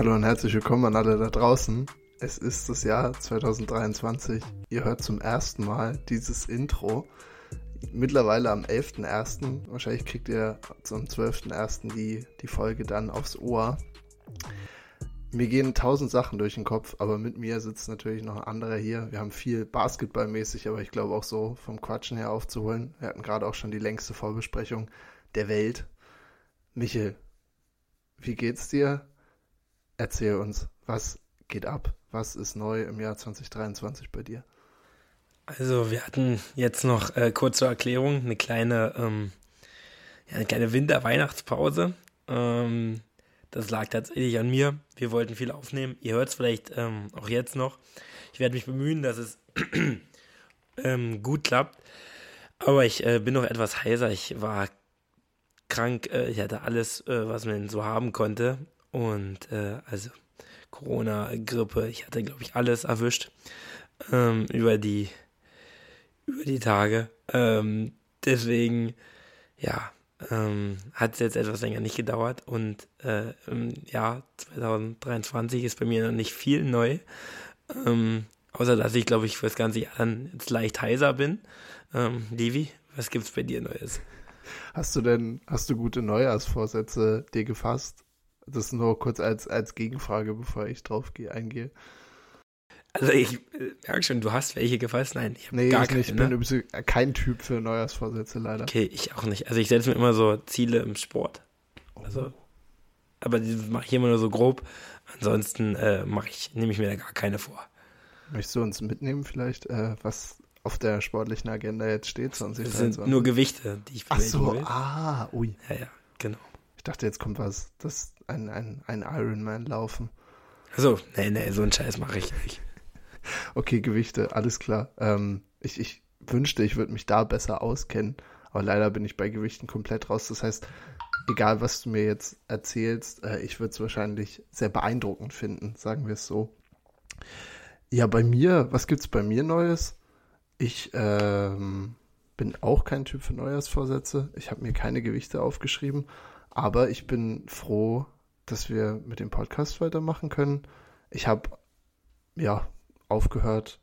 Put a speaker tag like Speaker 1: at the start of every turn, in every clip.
Speaker 1: Hallo und herzlich willkommen an alle da draußen. Es ist das Jahr 2023. Ihr hört zum ersten Mal dieses Intro. Mittlerweile am 11.01. Wahrscheinlich kriegt ihr zum 12.01. Die, die Folge dann aufs Ohr. Mir gehen tausend Sachen durch den Kopf, aber mit mir sitzt natürlich noch ein anderer hier. Wir haben viel Basketballmäßig, aber ich glaube auch so vom Quatschen her aufzuholen. Wir hatten gerade auch schon die längste Vorbesprechung der Welt. Michel, wie geht's dir? Erzähl uns, was geht ab? Was ist neu im Jahr 2023 bei dir?
Speaker 2: Also wir hatten jetzt noch äh, kurz zur Erklärung eine kleine, ähm, ja, eine kleine Winter-Weihnachtspause. Ähm, das lag tatsächlich an mir. Wir wollten viel aufnehmen. Ihr hört es vielleicht ähm, auch jetzt noch. Ich werde mich bemühen, dass es ähm, gut klappt. Aber ich äh, bin noch etwas heiser. Ich war krank. Äh, ich hatte alles, äh, was man so haben konnte. Und äh, also Corona, Grippe, ich hatte, glaube ich, alles erwischt ähm, über die über die Tage. Ähm, deswegen, ja, ähm, hat es jetzt etwas länger nicht gedauert und äh, im Jahr 2023 ist bei mir noch nicht viel neu. Ähm, außer dass ich, glaube ich, für das ganze Jahr dann jetzt leicht heiser bin. Ähm, Levi, was gibt's bei dir Neues?
Speaker 1: Hast du denn, hast du gute Neujahrsvorsätze dir gefasst? Das nur kurz als, als Gegenfrage, bevor ich drauf gehe, eingehe.
Speaker 2: Also ich äh, merke schon, du hast welche gefasst. Nein,
Speaker 1: ich habe nee, gar keine. Ich bin ne? kein Typ für Neujahrsvorsätze leider.
Speaker 2: Okay, ich auch nicht. Also ich setze mir immer so Ziele im Sport. Also, oh. aber die mache ich immer nur so grob. Ansonsten äh, mache ich, nehme ich mir da gar keine vor.
Speaker 1: Möchtest du uns mitnehmen vielleicht, äh, was auf der sportlichen Agenda jetzt steht?
Speaker 2: 2023? Das sind nur Gewichte, die ich
Speaker 1: Ach so, will. ah, ui.
Speaker 2: Ja, ja, genau.
Speaker 1: Ich dachte, jetzt kommt was, das ein, ein, ein Ironman laufen.
Speaker 2: Also, nee, nee, so einen Scheiß mache ich nicht.
Speaker 1: Okay, Gewichte, alles klar. Ähm, ich, ich wünschte, ich würde mich da besser auskennen, aber leider bin ich bei Gewichten komplett raus. Das heißt, egal was du mir jetzt erzählst, äh, ich würde es wahrscheinlich sehr beeindruckend finden, sagen wir es so. Ja, bei mir, was gibt's bei mir Neues? Ich ähm, bin auch kein Typ für Neujahrsvorsätze. Ich habe mir keine Gewichte aufgeschrieben, aber ich bin froh, dass wir mit dem Podcast weitermachen können. Ich habe ja aufgehört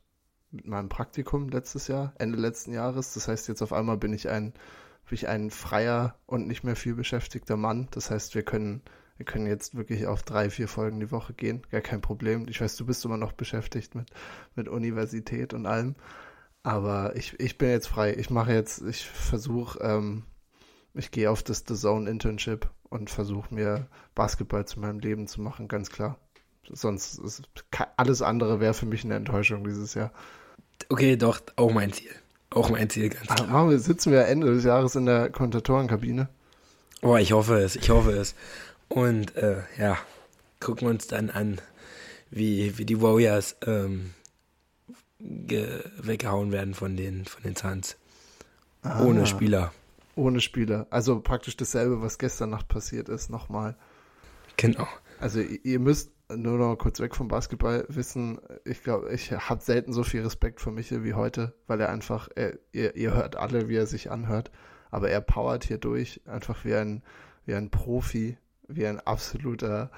Speaker 1: mit meinem Praktikum letztes Jahr, Ende letzten Jahres. Das heißt, jetzt auf einmal bin ich ein, bin ich ein freier und nicht mehr viel beschäftigter Mann. Das heißt, wir können, wir können jetzt wirklich auf drei, vier Folgen die Woche gehen. Gar kein Problem. Ich weiß, du bist immer noch beschäftigt mit, mit Universität und allem. Aber ich, ich bin jetzt frei. Ich mache jetzt, ich versuche, ähm, ich gehe auf das The Zone Internship und versuche mir Basketball zu meinem Leben zu machen, ganz klar. Sonst ist alles andere wäre für mich eine Enttäuschung dieses Jahr.
Speaker 2: Okay, doch, auch mein Ziel. Auch mein Ziel, ganz klar.
Speaker 1: Machen wir, sitzen wir Ende des Jahres in der Kommentatorenkabine?
Speaker 2: Oh, ich hoffe es, ich hoffe es. Und äh, ja, gucken wir uns dann an, wie, wie die Warriors ähm, weggehauen werden von den, von den Suns. Ah, ohne Spieler.
Speaker 1: Ohne Spieler. Also praktisch dasselbe, was gestern Nacht passiert ist, nochmal.
Speaker 2: Genau.
Speaker 1: Also ihr müsst nur noch kurz weg vom Basketball wissen, ich glaube, ich habe selten so viel Respekt vor Michel wie heute, weil er einfach, er, ihr, ihr hört alle, wie er sich anhört, aber er powert hier durch, einfach wie ein, wie ein Profi, wie ein absoluter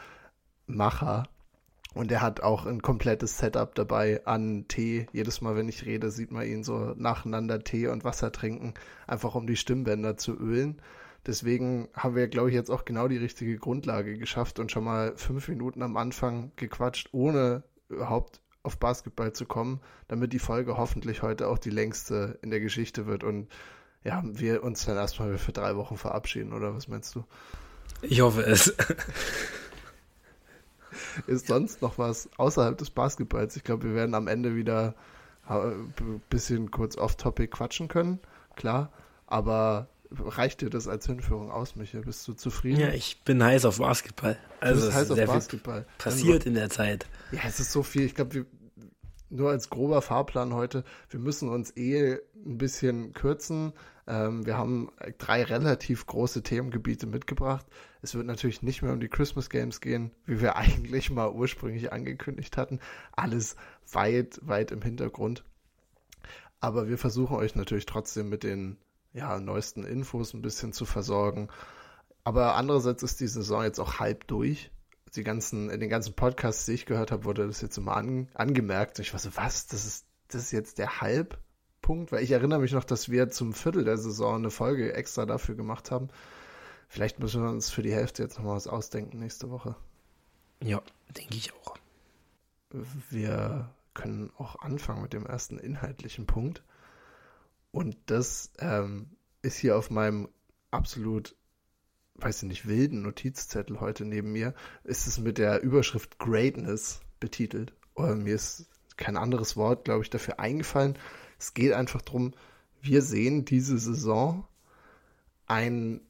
Speaker 1: Macher. Und er hat auch ein komplettes Setup dabei an Tee. Jedes Mal, wenn ich rede, sieht man ihn so nacheinander Tee und Wasser trinken, einfach um die Stimmbänder zu ölen. Deswegen haben wir, glaube ich, jetzt auch genau die richtige Grundlage geschafft und schon mal fünf Minuten am Anfang gequatscht, ohne überhaupt auf Basketball zu kommen, damit die Folge hoffentlich heute auch die längste in der Geschichte wird und ja, wir uns dann erstmal für drei Wochen verabschieden, oder was meinst du?
Speaker 2: Ich hoffe es.
Speaker 1: Ist sonst noch was außerhalb des Basketballs? Ich glaube, wir werden am Ende wieder ein äh, bisschen kurz off-topic quatschen können, klar. Aber reicht dir das als Hinführung aus, Michael? Bist du zufrieden?
Speaker 2: Ja, ich bin heiß auf Basketball. Also
Speaker 1: du heiß auf Basketball.
Speaker 2: Passiert in der Zeit.
Speaker 1: Ja, es ist so viel. Ich glaube, nur als grober Fahrplan heute, wir müssen uns eh ein bisschen kürzen. Ähm, wir haben drei relativ große Themengebiete mitgebracht. Es wird natürlich nicht mehr um die Christmas Games gehen, wie wir eigentlich mal ursprünglich angekündigt hatten. Alles weit, weit im Hintergrund. Aber wir versuchen euch natürlich trotzdem mit den ja, neuesten Infos ein bisschen zu versorgen. Aber andererseits ist die Saison jetzt auch halb durch. die ganzen, in den ganzen Podcasts, die ich gehört habe, wurde das jetzt immer an, angemerkt. Und ich war so, was? Das ist, das ist jetzt der Halbpunkt? Weil ich erinnere mich noch, dass wir zum Viertel der Saison eine Folge extra dafür gemacht haben. Vielleicht müssen wir uns für die Hälfte jetzt nochmal was ausdenken nächste Woche.
Speaker 2: Ja, denke ich auch.
Speaker 1: Wir können auch anfangen mit dem ersten inhaltlichen Punkt. Und das ähm, ist hier auf meinem absolut weiß ich nicht, wilden Notizzettel heute neben mir, ist es mit der Überschrift Greatness betitelt. Oder mir ist kein anderes Wort, glaube ich, dafür eingefallen. Es geht einfach darum, wir sehen diese Saison ein,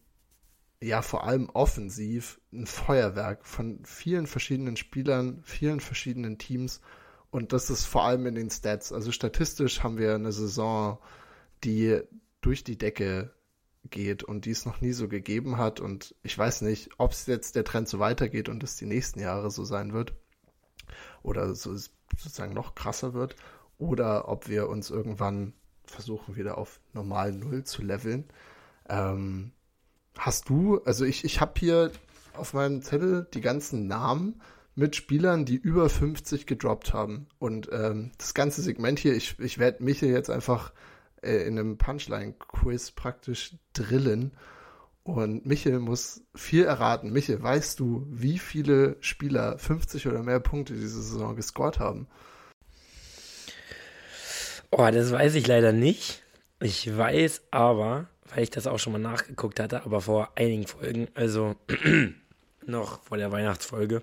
Speaker 1: ja, vor allem offensiv, ein Feuerwerk von vielen verschiedenen Spielern, vielen verschiedenen Teams. Und das ist vor allem in den Stats. Also statistisch haben wir eine Saison, die durch die Decke geht und die es noch nie so gegeben hat. Und ich weiß nicht, ob es jetzt der Trend so weitergeht und es die nächsten Jahre so sein wird oder so sozusagen noch krasser wird oder ob wir uns irgendwann versuchen, wieder auf normal Null zu leveln. Ähm, hast du, also ich, ich habe hier auf meinem Zettel die ganzen Namen mit Spielern, die über 50 gedroppt haben. Und ähm, das ganze Segment hier, ich, ich werde mich hier jetzt einfach äh, in einem Punchline-Quiz praktisch drillen. Und Michel muss viel erraten. Michel, weißt du, wie viele Spieler 50 oder mehr Punkte diese Saison gescored haben?
Speaker 2: Oh, das weiß ich leider nicht. Ich weiß aber, weil ich das auch schon mal nachgeguckt hatte, aber vor einigen Folgen, also noch vor der Weihnachtsfolge,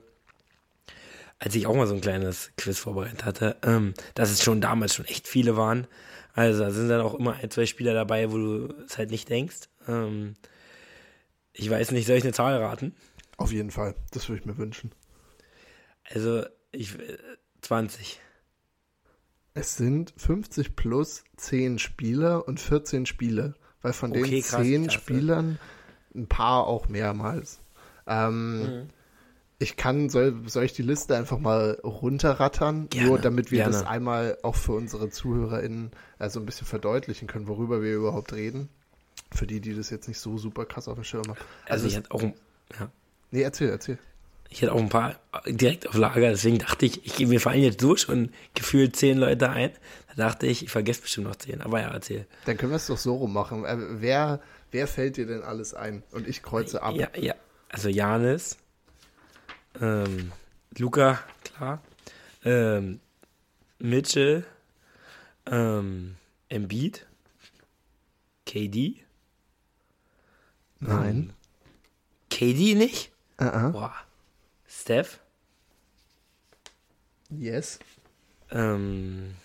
Speaker 2: als ich auch mal so ein kleines Quiz vorbereitet hatte, ähm, dass es schon damals schon echt viele waren. Also da sind dann auch immer ein, zwei Spieler dabei, wo du es halt nicht denkst. Ähm, ich weiß nicht, soll ich eine Zahl raten?
Speaker 1: Auf jeden Fall, das würde ich mir wünschen.
Speaker 2: Also, ich 20.
Speaker 1: Äh, es sind 50 plus 10 Spieler und 14 Spiele, weil von okay, den krass, 10 Spielern ein paar auch mehrmals. Ähm, mhm. Ich kann, soll, soll ich die Liste einfach mal runterrattern, gerne, nur damit wir gerne. das einmal auch für unsere ZuhörerInnen also ein bisschen verdeutlichen können, worüber wir überhaupt reden. Für die, die das jetzt nicht so super krass auf dem Schirm haben.
Speaker 2: Also, also ich hatte auch, ja.
Speaker 1: Nee, erzähl, erzähl.
Speaker 2: Ich hatte auch ein paar direkt auf Lager, deswegen dachte ich, ich mir fallen jetzt so schon gefühlt zehn Leute ein. Da dachte ich, ich vergesse bestimmt noch zehn, aber ja, erzähl.
Speaker 1: Dann können wir es doch so rum machen. Äh, wer, wer fällt dir denn alles ein? Und ich kreuze ab.
Speaker 2: Ja, ja. Also Janis, ähm, Luca, klar. Ähm, Mitchell. Ähm, Embiid. KD.
Speaker 1: Nein. Ähm,
Speaker 2: KD nicht?
Speaker 1: Uh -uh.
Speaker 2: Boah. Steph.
Speaker 1: Yes.
Speaker 2: Ähm.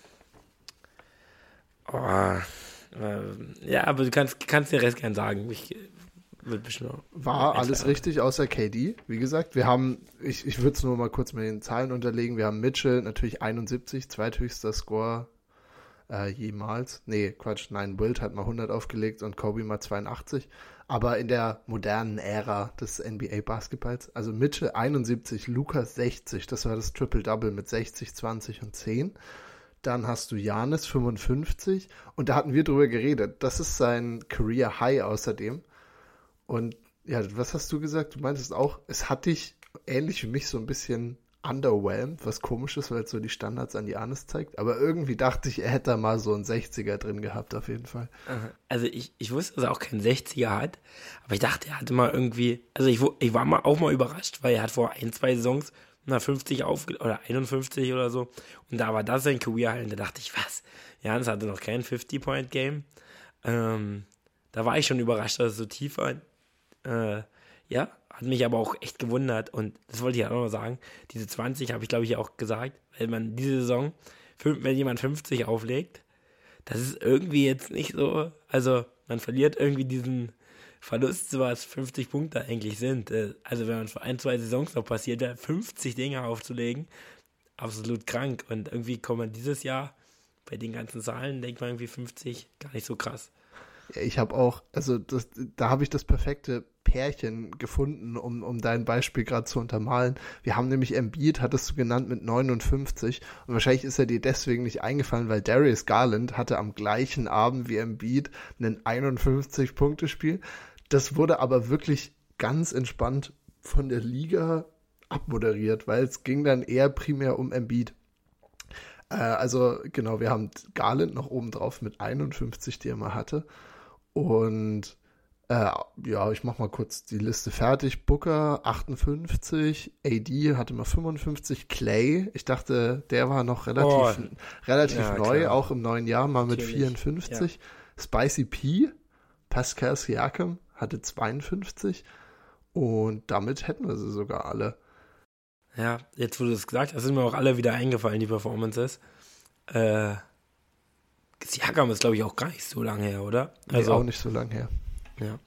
Speaker 2: Oh, äh, ja, aber du kannst, kannst den Rest gern sagen. Ich, bestimmt
Speaker 1: War alles richtig, außer KD. Wie gesagt, wir haben, ich, ich würde es nur mal kurz mit den Zahlen unterlegen. Wir haben Mitchell natürlich 71, zweithöchster Score äh, jemals. Nee, Quatsch, nein, Wild hat mal 100 aufgelegt und Kobe mal 82. Aber in der modernen Ära des NBA-Basketballs, also Mitchell 71, Lukas 60, das war das Triple-Double mit 60, 20 und 10. Dann hast du Janis 55 und da hatten wir drüber geredet. Das ist sein Career High außerdem. Und ja, was hast du gesagt? Du meintest auch, es hat dich ähnlich wie mich so ein bisschen underwhelmed, was komisch ist, weil es so die Standards an Janis zeigt. Aber irgendwie dachte ich, er hätte da mal so einen 60er drin gehabt, auf jeden Fall.
Speaker 2: Also ich, ich wusste, dass er auch keinen 60er hat, aber ich dachte, er hatte mal irgendwie, also ich, ich war mal auch mal überrascht, weil er hat vor ein, zwei Saisons na 50 auf oder 51 oder so und da war das sein Career halt und da dachte ich, was? Janis hatte noch kein 50-Point-Game. Ähm, da war ich schon überrascht, dass es so tief war. Äh, ja, hat mich aber auch echt gewundert und das wollte ich auch noch sagen. Diese 20 habe ich glaube ich auch gesagt, weil man diese Saison, wenn jemand 50 auflegt, das ist irgendwie jetzt nicht so, also man verliert irgendwie diesen Verlust, was 50 Punkte eigentlich sind. Äh, also wenn man vor ein, zwei Saisons noch passiert, 50 Dinge aufzulegen, absolut krank. Und irgendwie kommt man dieses Jahr bei den ganzen Zahlen, denkt man irgendwie 50, gar nicht so krass.
Speaker 1: Ich habe auch, also das, da habe ich das perfekte Pärchen gefunden, um, um dein Beispiel gerade zu untermalen. Wir haben nämlich Embiid, hattest du genannt, mit 59 und wahrscheinlich ist er dir deswegen nicht eingefallen, weil Darius Garland hatte am gleichen Abend wie Embiid einen 51-Punkte-Spiel. Das wurde aber wirklich ganz entspannt von der Liga abmoderiert, weil es ging dann eher primär um Embiid. Äh, also genau, wir haben Garland noch oben drauf mit 51, die er mal hatte. Und äh, ja, ich mach mal kurz die Liste fertig. Booker 58, AD hatte mal 55, Clay, ich dachte, der war noch relativ, oh, relativ ja, neu, klar. auch im neuen Jahr, mal mit Natürlich. 54. Ja. Spicy P, Pascal Siakam hatte 52 und damit hätten wir sie sogar alle.
Speaker 2: Ja, jetzt wo du es gesagt hast, sind mir auch alle wieder eingefallen, die Performances. Äh, Siakam ist, glaube ich, auch gar nicht so lange her, oder?
Speaker 1: Also nee, auch nicht so lange her.
Speaker 2: Ja.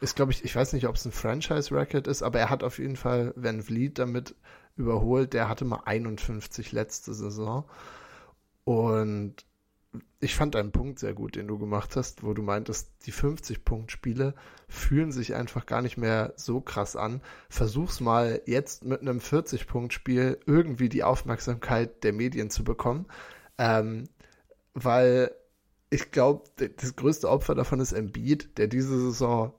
Speaker 1: Ist, glaube ich, ich weiß nicht, ob es ein Franchise-Record ist, aber er hat auf jeden Fall Van Vliet damit überholt. Der hatte mal 51 letzte Saison. Und ich fand einen Punkt sehr gut, den du gemacht hast, wo du meintest, die 50-Punkt-Spiele fühlen sich einfach gar nicht mehr so krass an. Versuch's mal jetzt mit einem 40-Punkt-Spiel irgendwie die Aufmerksamkeit der Medien zu bekommen. Ähm, weil ich glaube, das größte Opfer davon ist Embiid, der diese Saison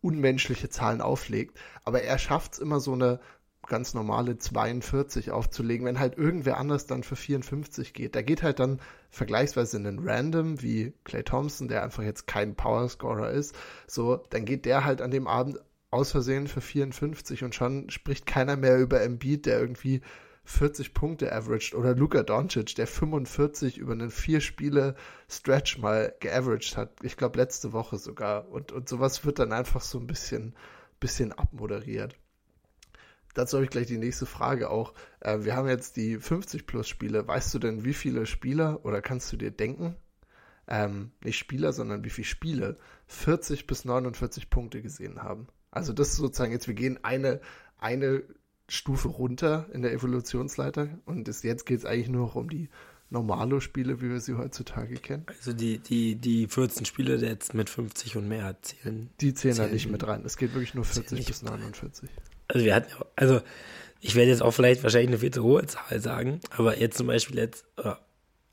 Speaker 1: unmenschliche Zahlen auflegt. Aber er schafft es immer so eine ganz normale 42 aufzulegen, wenn halt irgendwer anders dann für 54 geht. Da geht halt dann vergleichsweise einen Random wie Clay Thompson, der einfach jetzt kein Powerscorer ist. So, dann geht der halt an dem Abend aus Versehen für 54 und schon spricht keiner mehr über Embiid, der irgendwie 40 Punkte averaged oder Luka Doncic, der 45 über einen vier Spiele Stretch mal geaveraged hat. Ich glaube letzte Woche sogar. Und, und sowas wird dann einfach so ein bisschen, bisschen abmoderiert. Dazu habe ich gleich die nächste Frage auch. Äh, wir haben jetzt die 50 plus Spiele. Weißt du denn, wie viele Spieler oder kannst du dir denken, ähm, nicht Spieler, sondern wie viele Spiele 40 bis 49 Punkte gesehen haben? Also das ist sozusagen jetzt, wir gehen eine, eine Stufe runter in der Evolutionsleiter und das, jetzt geht es eigentlich nur noch um die Normalo-Spiele, wie wir sie heutzutage kennen.
Speaker 2: Also die, die, die 14 Spiele die jetzt mit 50 und mehr zählen.
Speaker 1: Die zählen, zählen da nicht mit rein. Es geht wirklich nur 40 bis 49.
Speaker 2: Also wir hatten, also ich werde jetzt auch vielleicht wahrscheinlich eine viel zu hohe Zahl sagen, aber jetzt zum Beispiel letzt,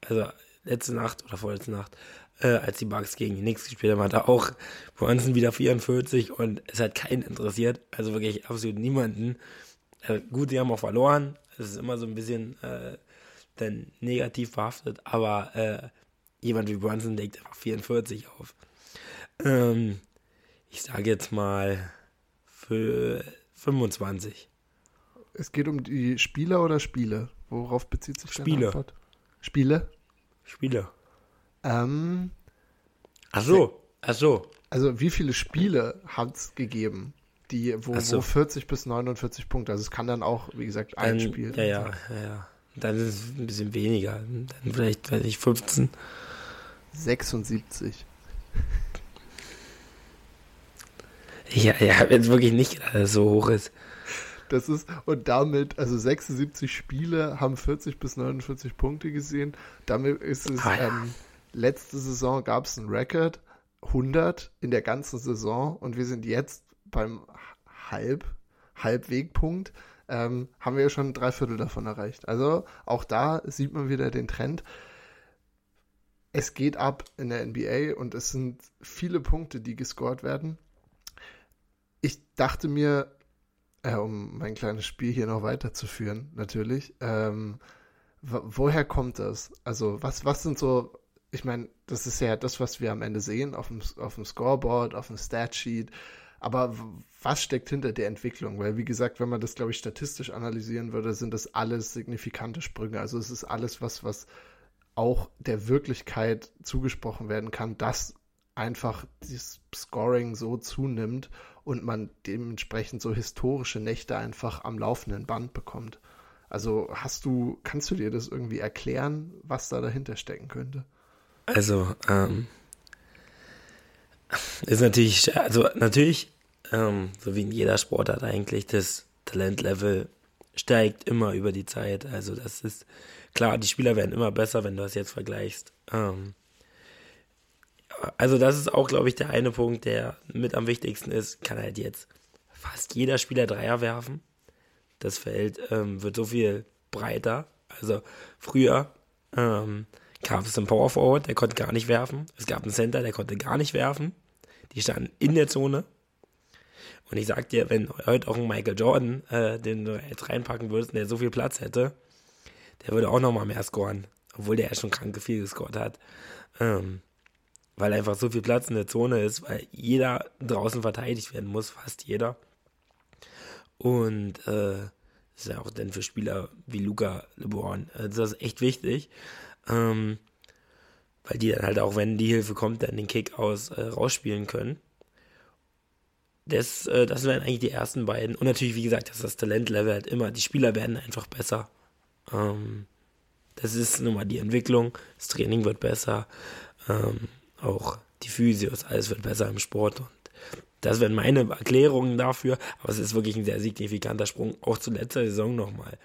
Speaker 2: also letzte Nacht oder vorletzte Nacht, äh, als die Bugs gegen die Knicks gespielt haben, hat er auch Bronson wieder 44 und es hat keinen interessiert, also wirklich absolut niemanden. Äh, gut, sie haben auch verloren. Es ist immer so ein bisschen äh, dann negativ behaftet, aber äh, jemand wie Brunson legt einfach 44 auf. Ähm, ich sage jetzt mal für 25.
Speaker 1: Es geht um die Spieler oder Spiele? Worauf bezieht sich
Speaker 2: Spiele.
Speaker 1: Antwort? Spiele?
Speaker 2: Spiele.
Speaker 1: Ähm,
Speaker 2: ach so, ach so.
Speaker 1: Also wie viele Spiele hat es gegeben? die, wo, so. wo 40 bis 49 Punkte. Also es kann dann auch, wie gesagt, ein dann, Spiel.
Speaker 2: Ja, ja, ja, ja. Dann ist es ein bisschen weniger. Dann vielleicht, weiß ich, 15.
Speaker 1: 76.
Speaker 2: Ja, ja, habe jetzt wirklich nicht gedacht, dass es so hoch ist.
Speaker 1: Das ist, und damit, also 76 Spiele haben 40 bis 49 Punkte gesehen. Damit ist es, ah, ja. ähm, letzte Saison gab es einen Rekord, 100 in der ganzen Saison und wir sind jetzt beim Halb, Halbwegpunkt ähm, haben wir ja schon drei Viertel davon erreicht. Also auch da sieht man wieder den Trend. Es geht ab in der NBA und es sind viele Punkte, die gescored werden. Ich dachte mir, äh, um mein kleines Spiel hier noch weiterzuführen, natürlich, ähm, woher kommt das? Also was, was sind so, ich meine, das ist ja das, was wir am Ende sehen auf dem, auf dem Scoreboard, auf dem Statsheet. Aber was steckt hinter der Entwicklung? Weil, wie gesagt, wenn man das, glaube ich, statistisch analysieren würde, sind das alles signifikante Sprünge. Also es ist alles was, was auch der Wirklichkeit zugesprochen werden kann, dass einfach das Scoring so zunimmt und man dementsprechend so historische Nächte einfach am laufenden Band bekommt. Also hast du, kannst du dir das irgendwie erklären, was da dahinter stecken könnte?
Speaker 2: Also, ähm, ist natürlich, also natürlich, ähm, so wie in jeder Sportart eigentlich, das Talentlevel steigt immer über die Zeit. Also das ist klar, die Spieler werden immer besser, wenn du das jetzt vergleichst. Ähm, also das ist auch, glaube ich, der eine Punkt, der mit am wichtigsten ist, kann halt jetzt fast jeder Spieler Dreier werfen. Das Feld ähm, wird so viel breiter. Also früher ähm, gab es einen Power Forward, der konnte gar nicht werfen. Es gab einen Center, der konnte gar nicht werfen. Die standen in der Zone. Und ich sag dir, wenn heute auch ein Michael Jordan, äh, den du jetzt reinpacken würdest, der so viel Platz hätte, der würde auch nochmal mehr scoren. Obwohl der ja schon krank viel gescored hat. Ähm, weil einfach so viel Platz in der Zone ist, weil jeder draußen verteidigt werden muss, fast jeder. Und äh, ist ja auch dann für Spieler wie Luca LeBron, äh, das ist echt wichtig. Ähm, weil die dann halt auch, wenn die Hilfe kommt, dann den Kick aus äh, rausspielen können. Das, äh, das wären eigentlich die ersten beiden. Und natürlich, wie gesagt, das ist das Talentlevel halt immer. Die Spieler werden einfach besser. Ähm, das ist nun mal die Entwicklung. Das Training wird besser. Ähm, auch die Physios, alles wird besser im Sport. Und das wären meine Erklärungen dafür. Aber es ist wirklich ein sehr signifikanter Sprung, auch zu letzter Saison nochmal.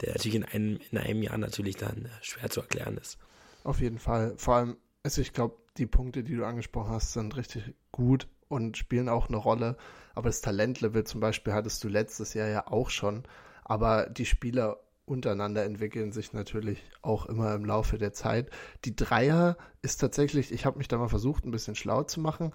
Speaker 2: Der natürlich in einem, in einem Jahr natürlich dann schwer zu erklären ist.
Speaker 1: Auf jeden Fall. Vor allem, also ich glaube, die Punkte, die du angesprochen hast, sind richtig gut und spielen auch eine Rolle. Aber das Talentlevel zum Beispiel hattest du letztes Jahr ja auch schon. Aber die Spieler untereinander entwickeln sich natürlich auch immer im Laufe der Zeit. Die Dreier ist tatsächlich, ich habe mich da mal versucht, ein bisschen schlau zu machen,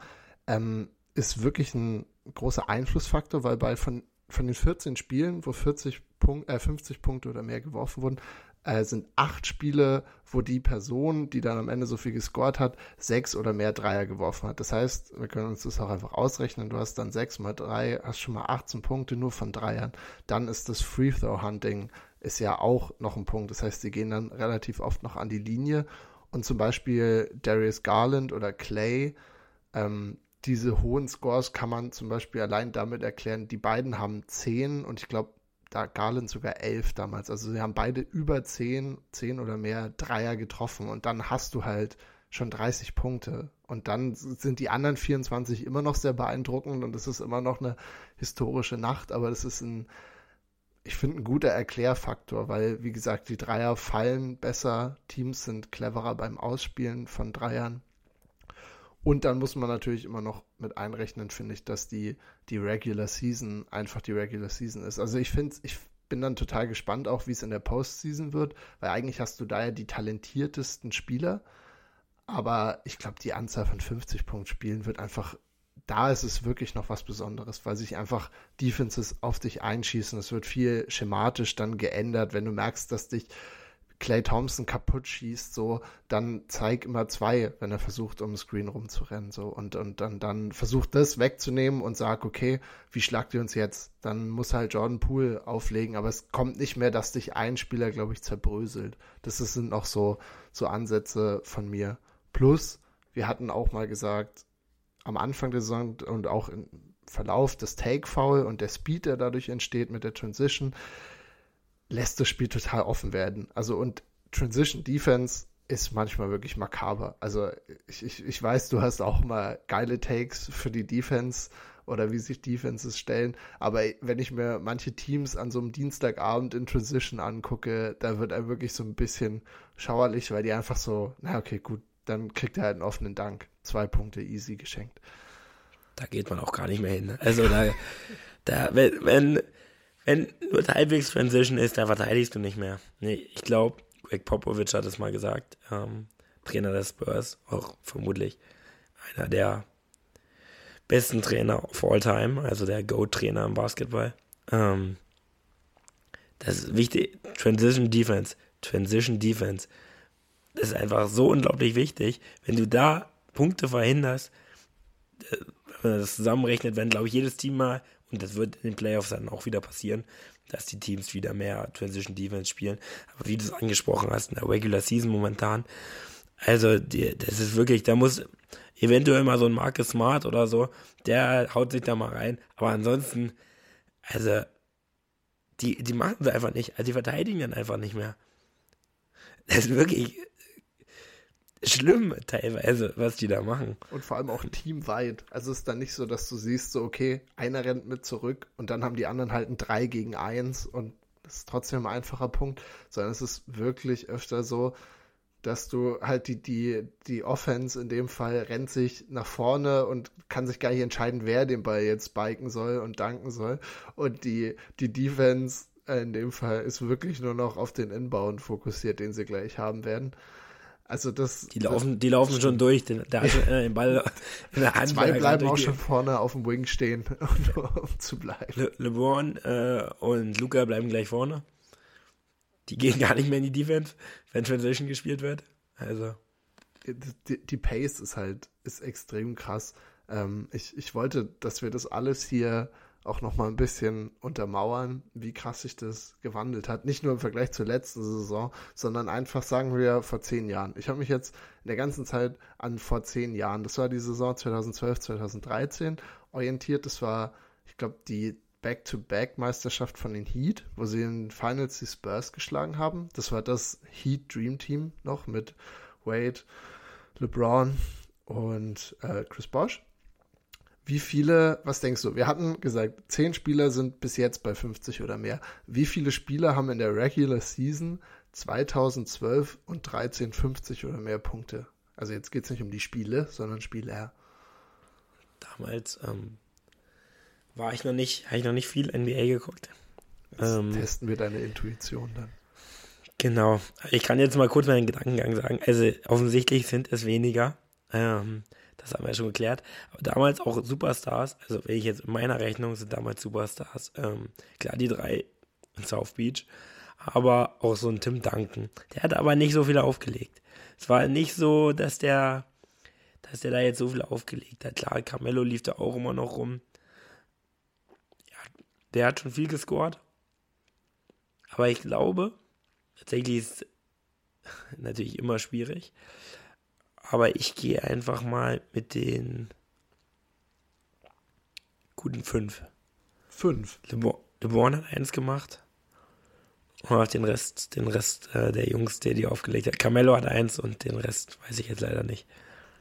Speaker 1: ähm, ist wirklich ein großer Einflussfaktor, weil bei von, von den 14 Spielen, wo 40 Punkt, äh, 50 Punkte oder mehr geworfen wurden, äh, sind acht Spiele, wo die Person, die dann am Ende so viel gescored hat, sechs oder mehr Dreier geworfen hat. Das heißt, wir können uns das auch einfach ausrechnen. Du hast dann sechs mal drei, hast schon mal 18 Punkte nur von Dreiern. Dann ist das Free Throw Hunting ist ja auch noch ein Punkt. Das heißt, sie gehen dann relativ oft noch an die Linie. Und zum Beispiel Darius Garland oder Clay, ähm, diese hohen Scores kann man zum Beispiel allein damit erklären, die beiden haben zehn und ich glaube, da Garland sogar elf damals. Also sie haben beide über zehn, zehn oder mehr Dreier getroffen und dann hast du halt schon 30 Punkte. Und dann sind die anderen 24 immer noch sehr beeindruckend und es ist immer noch eine historische Nacht, aber das ist ein, ich finde, ein guter Erklärfaktor, weil, wie gesagt, die Dreier fallen besser, Teams sind cleverer beim Ausspielen von Dreiern. Und dann muss man natürlich immer noch mit einrechnen, finde ich, dass die, die Regular Season einfach die Regular Season ist. Also ich finde, ich bin dann total gespannt auch, wie es in der Postseason wird, weil eigentlich hast du da ja die talentiertesten Spieler. Aber ich glaube, die Anzahl von 50 Punkt Spielen wird einfach, da ist es wirklich noch was Besonderes, weil sich einfach Defenses auf dich einschießen. Es wird viel schematisch dann geändert, wenn du merkst, dass dich Clay Thompson kaputt schießt, so, dann zeig immer zwei, wenn er versucht, um den Screen rumzurennen, so, und, und dann, dann versucht das wegzunehmen und sag, okay, wie schlagt ihr uns jetzt? Dann muss halt Jordan Poole auflegen, aber es kommt nicht mehr, dass dich ein Spieler, glaube ich, zerbröselt. Das sind noch so, so Ansätze von mir. Plus, wir hatten auch mal gesagt, am Anfang der Saison und auch im Verlauf des Take-Foul und der Speed, der dadurch entsteht mit der Transition, lässt das Spiel total offen werden. Also und Transition Defense ist manchmal wirklich makaber. Also ich, ich, ich weiß, du hast auch mal geile Takes für die Defense oder wie sich Defenses stellen. Aber wenn ich mir manche Teams an so einem Dienstagabend in Transition angucke, da wird er wirklich so ein bisschen schauerlich, weil die einfach so, na okay, gut, dann kriegt er halt einen offenen Dank. Zwei Punkte easy geschenkt.
Speaker 2: Da geht man auch gar nicht mehr hin. Also da, da wenn, wenn wenn nur halbwegs Transition ist, dann verteidigst du nicht mehr. Nee, ich glaube, Greg Popovich hat es mal gesagt, ähm, Trainer des Spurs, auch vermutlich einer der besten Trainer of all time, also der Go-Trainer im Basketball. Ähm, das ist wichtig, Transition Defense, Transition Defense, das ist einfach so unglaublich wichtig. Wenn du da Punkte verhinderst, äh, wenn man das zusammenrechnet, wenn, glaube ich, jedes Team mal und das wird in den Playoffs dann auch wieder passieren, dass die Teams wieder mehr Transition Defense spielen. Aber wie du es angesprochen hast, in der Regular Season momentan, also die, das ist wirklich, da muss eventuell mal so ein Marcus Smart oder so, der haut sich da mal rein. Aber ansonsten, also die, die machen sie einfach nicht. Also die verteidigen dann einfach nicht mehr. Das ist wirklich, schlimm teilweise, was die da machen.
Speaker 1: Und vor allem auch teamweit. Also es ist dann nicht so, dass du siehst, so, okay, einer rennt mit zurück und dann haben die anderen halt ein 3 gegen 1 und das ist trotzdem ein einfacher Punkt, sondern es ist wirklich öfter so, dass du halt die, die, die Offense in dem Fall rennt sich nach vorne und kann sich gar nicht entscheiden, wer den Ball jetzt spiken soll und danken soll. Und die, die Defense in dem Fall ist wirklich nur noch auf den Inbound fokussiert, den sie gleich haben werden. Also das.
Speaker 2: Die laufen, die laufen schon durch. Der, der hat äh, den Ball
Speaker 1: in der Hand. Zwei bleiben auch schon vorne auf dem Wing stehen, um zu bleiben.
Speaker 2: Le LeBron äh, und Luca bleiben gleich vorne. Die gehen gar nicht mehr in die Defense, wenn Transition gespielt wird. Also.
Speaker 1: Die, die Pace ist halt ist extrem krass. Ähm, ich, ich wollte, dass wir das alles hier auch noch mal ein bisschen untermauern, wie krass sich das gewandelt hat. Nicht nur im Vergleich zur letzten Saison, sondern einfach sagen wir vor zehn Jahren. Ich habe mich jetzt in der ganzen Zeit an vor zehn Jahren, das war die Saison 2012, 2013, orientiert. Das war, ich glaube, die Back-to-Back-Meisterschaft von den Heat, wo sie in den Finals die Spurs geschlagen haben. Das war das Heat Dream Team noch mit Wade, LeBron und äh, Chris Bosch. Wie viele, was denkst du? Wir hatten gesagt, zehn Spieler sind bis jetzt bei 50 oder mehr. Wie viele Spieler haben in der Regular Season 2012 und 13 50 oder mehr Punkte? Also jetzt geht es nicht um die Spiele, sondern Spieler.
Speaker 2: Damals ähm, war ich noch nicht, habe ich noch nicht viel NBA geguckt.
Speaker 1: Jetzt ähm, testen wir deine Intuition dann.
Speaker 2: Genau. Ich kann jetzt mal kurz meinen Gedankengang sagen. Also offensichtlich sind es weniger. Ähm, das haben wir ja schon geklärt. Aber damals auch Superstars, also wenn ich jetzt in meiner Rechnung sind damals Superstars, ähm, klar die drei in South Beach, aber auch so ein Tim Duncan. Der hat aber nicht so viel aufgelegt. Es war nicht so, dass der, dass der da jetzt so viel aufgelegt hat. Klar, Carmelo lief da auch immer noch rum. Ja, der hat schon viel gescored. Aber ich glaube, tatsächlich ist natürlich immer schwierig. Aber ich gehe einfach mal mit den guten fünf.
Speaker 1: Fünf?
Speaker 2: LeBron hat eins gemacht. Und den Rest, den Rest äh, der Jungs, der die aufgelegt hat. Carmelo hat eins und den Rest weiß ich jetzt leider nicht.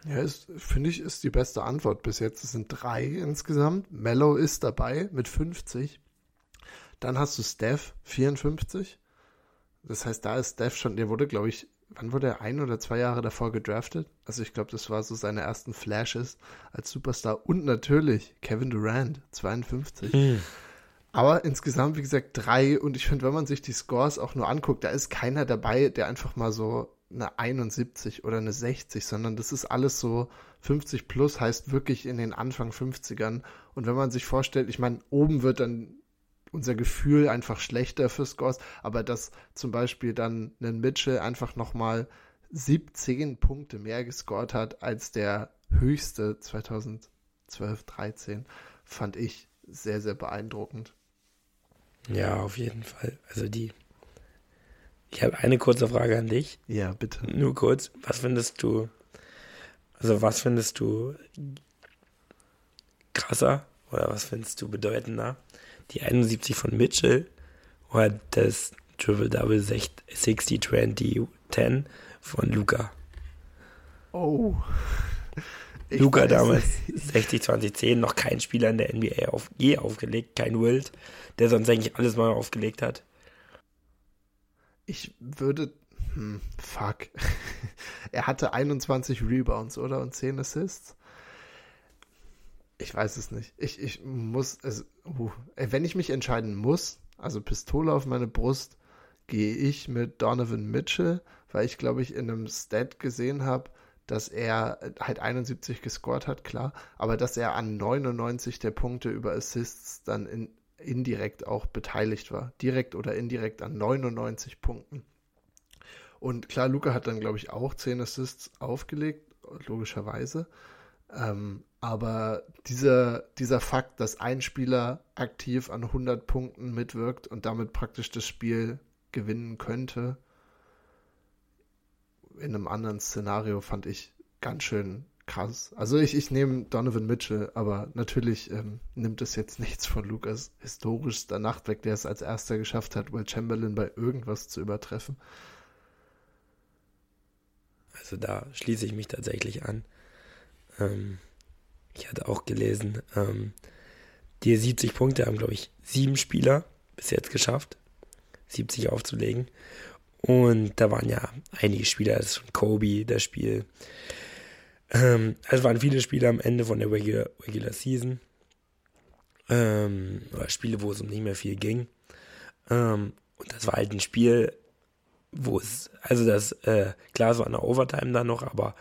Speaker 1: Ja, finde ich, ist die beste Antwort bis jetzt. Es sind drei insgesamt. Mello ist dabei mit 50. Dann hast du Steph, 54. Das heißt, da ist Steph schon, der wurde, glaube ich, wann wurde er ein oder zwei Jahre davor gedraftet? Also ich glaube, das war so seine ersten Flashes als Superstar. Und natürlich Kevin Durant, 52. Mhm. Aber insgesamt, wie gesagt, drei. Und ich finde, wenn man sich die Scores auch nur anguckt, da ist keiner dabei, der einfach mal so eine 71 oder eine 60, sondern das ist alles so 50 plus, heißt wirklich in den Anfang 50ern. Und wenn man sich vorstellt, ich meine, oben wird dann unser Gefühl einfach schlechter für Scores, aber dass zum Beispiel dann ein Mitchell einfach nochmal 17 Punkte mehr gescored hat als der höchste 2012, 13, fand ich sehr, sehr beeindruckend.
Speaker 2: Ja, auf jeden Fall. Also die. Ich habe eine kurze Frage an dich.
Speaker 1: Ja, bitte.
Speaker 2: Nur kurz. Was findest du, also was findest du krasser oder was findest du bedeutender? Die 71 von Mitchell oder das Triple-Double 60-20-10 von Luca.
Speaker 1: Oh.
Speaker 2: Ich Luca damals 60-20-10, noch kein Spieler in der NBA auf, je aufgelegt, kein Wild, der sonst eigentlich alles mal aufgelegt hat.
Speaker 1: Ich würde. Hm, fuck. er hatte 21 Rebounds, oder? Und 10 Assists. Ich weiß es nicht. Ich, ich muss, also, uh, wenn ich mich entscheiden muss, also Pistole auf meine Brust, gehe ich mit Donovan Mitchell, weil ich glaube ich in einem Stat gesehen habe, dass er halt 71 gescored hat, klar, aber dass er an 99 der Punkte über Assists dann in, indirekt auch beteiligt war. Direkt oder indirekt an 99 Punkten. Und klar, Luca hat dann, glaube ich, auch 10 Assists aufgelegt, logischerweise. Ähm, aber dieser, dieser Fakt, dass ein Spieler aktiv an 100 Punkten mitwirkt und damit praktisch das Spiel gewinnen könnte, in einem anderen Szenario fand ich ganz schön krass. Also ich, ich nehme Donovan Mitchell, aber natürlich ähm, nimmt es jetzt nichts von Lukas historischster Nacht weg, der es als erster geschafft hat, Will Chamberlain bei irgendwas zu übertreffen.
Speaker 2: Also da schließe ich mich tatsächlich an. Ähm, ich hatte auch gelesen, ähm, die 70 Punkte haben, glaube ich, sieben Spieler bis jetzt geschafft, 70 aufzulegen. Und da waren ja einige Spieler, das ist schon Kobe, das Spiel. Ähm, es waren viele Spiele am Ende von der Regular, Regular Season. Ähm, oder Spiele, wo es um nicht mehr viel ging. Ähm, und das war halt ein Spiel, wo es, also das, äh, klar, es war eine Overtime da noch, aber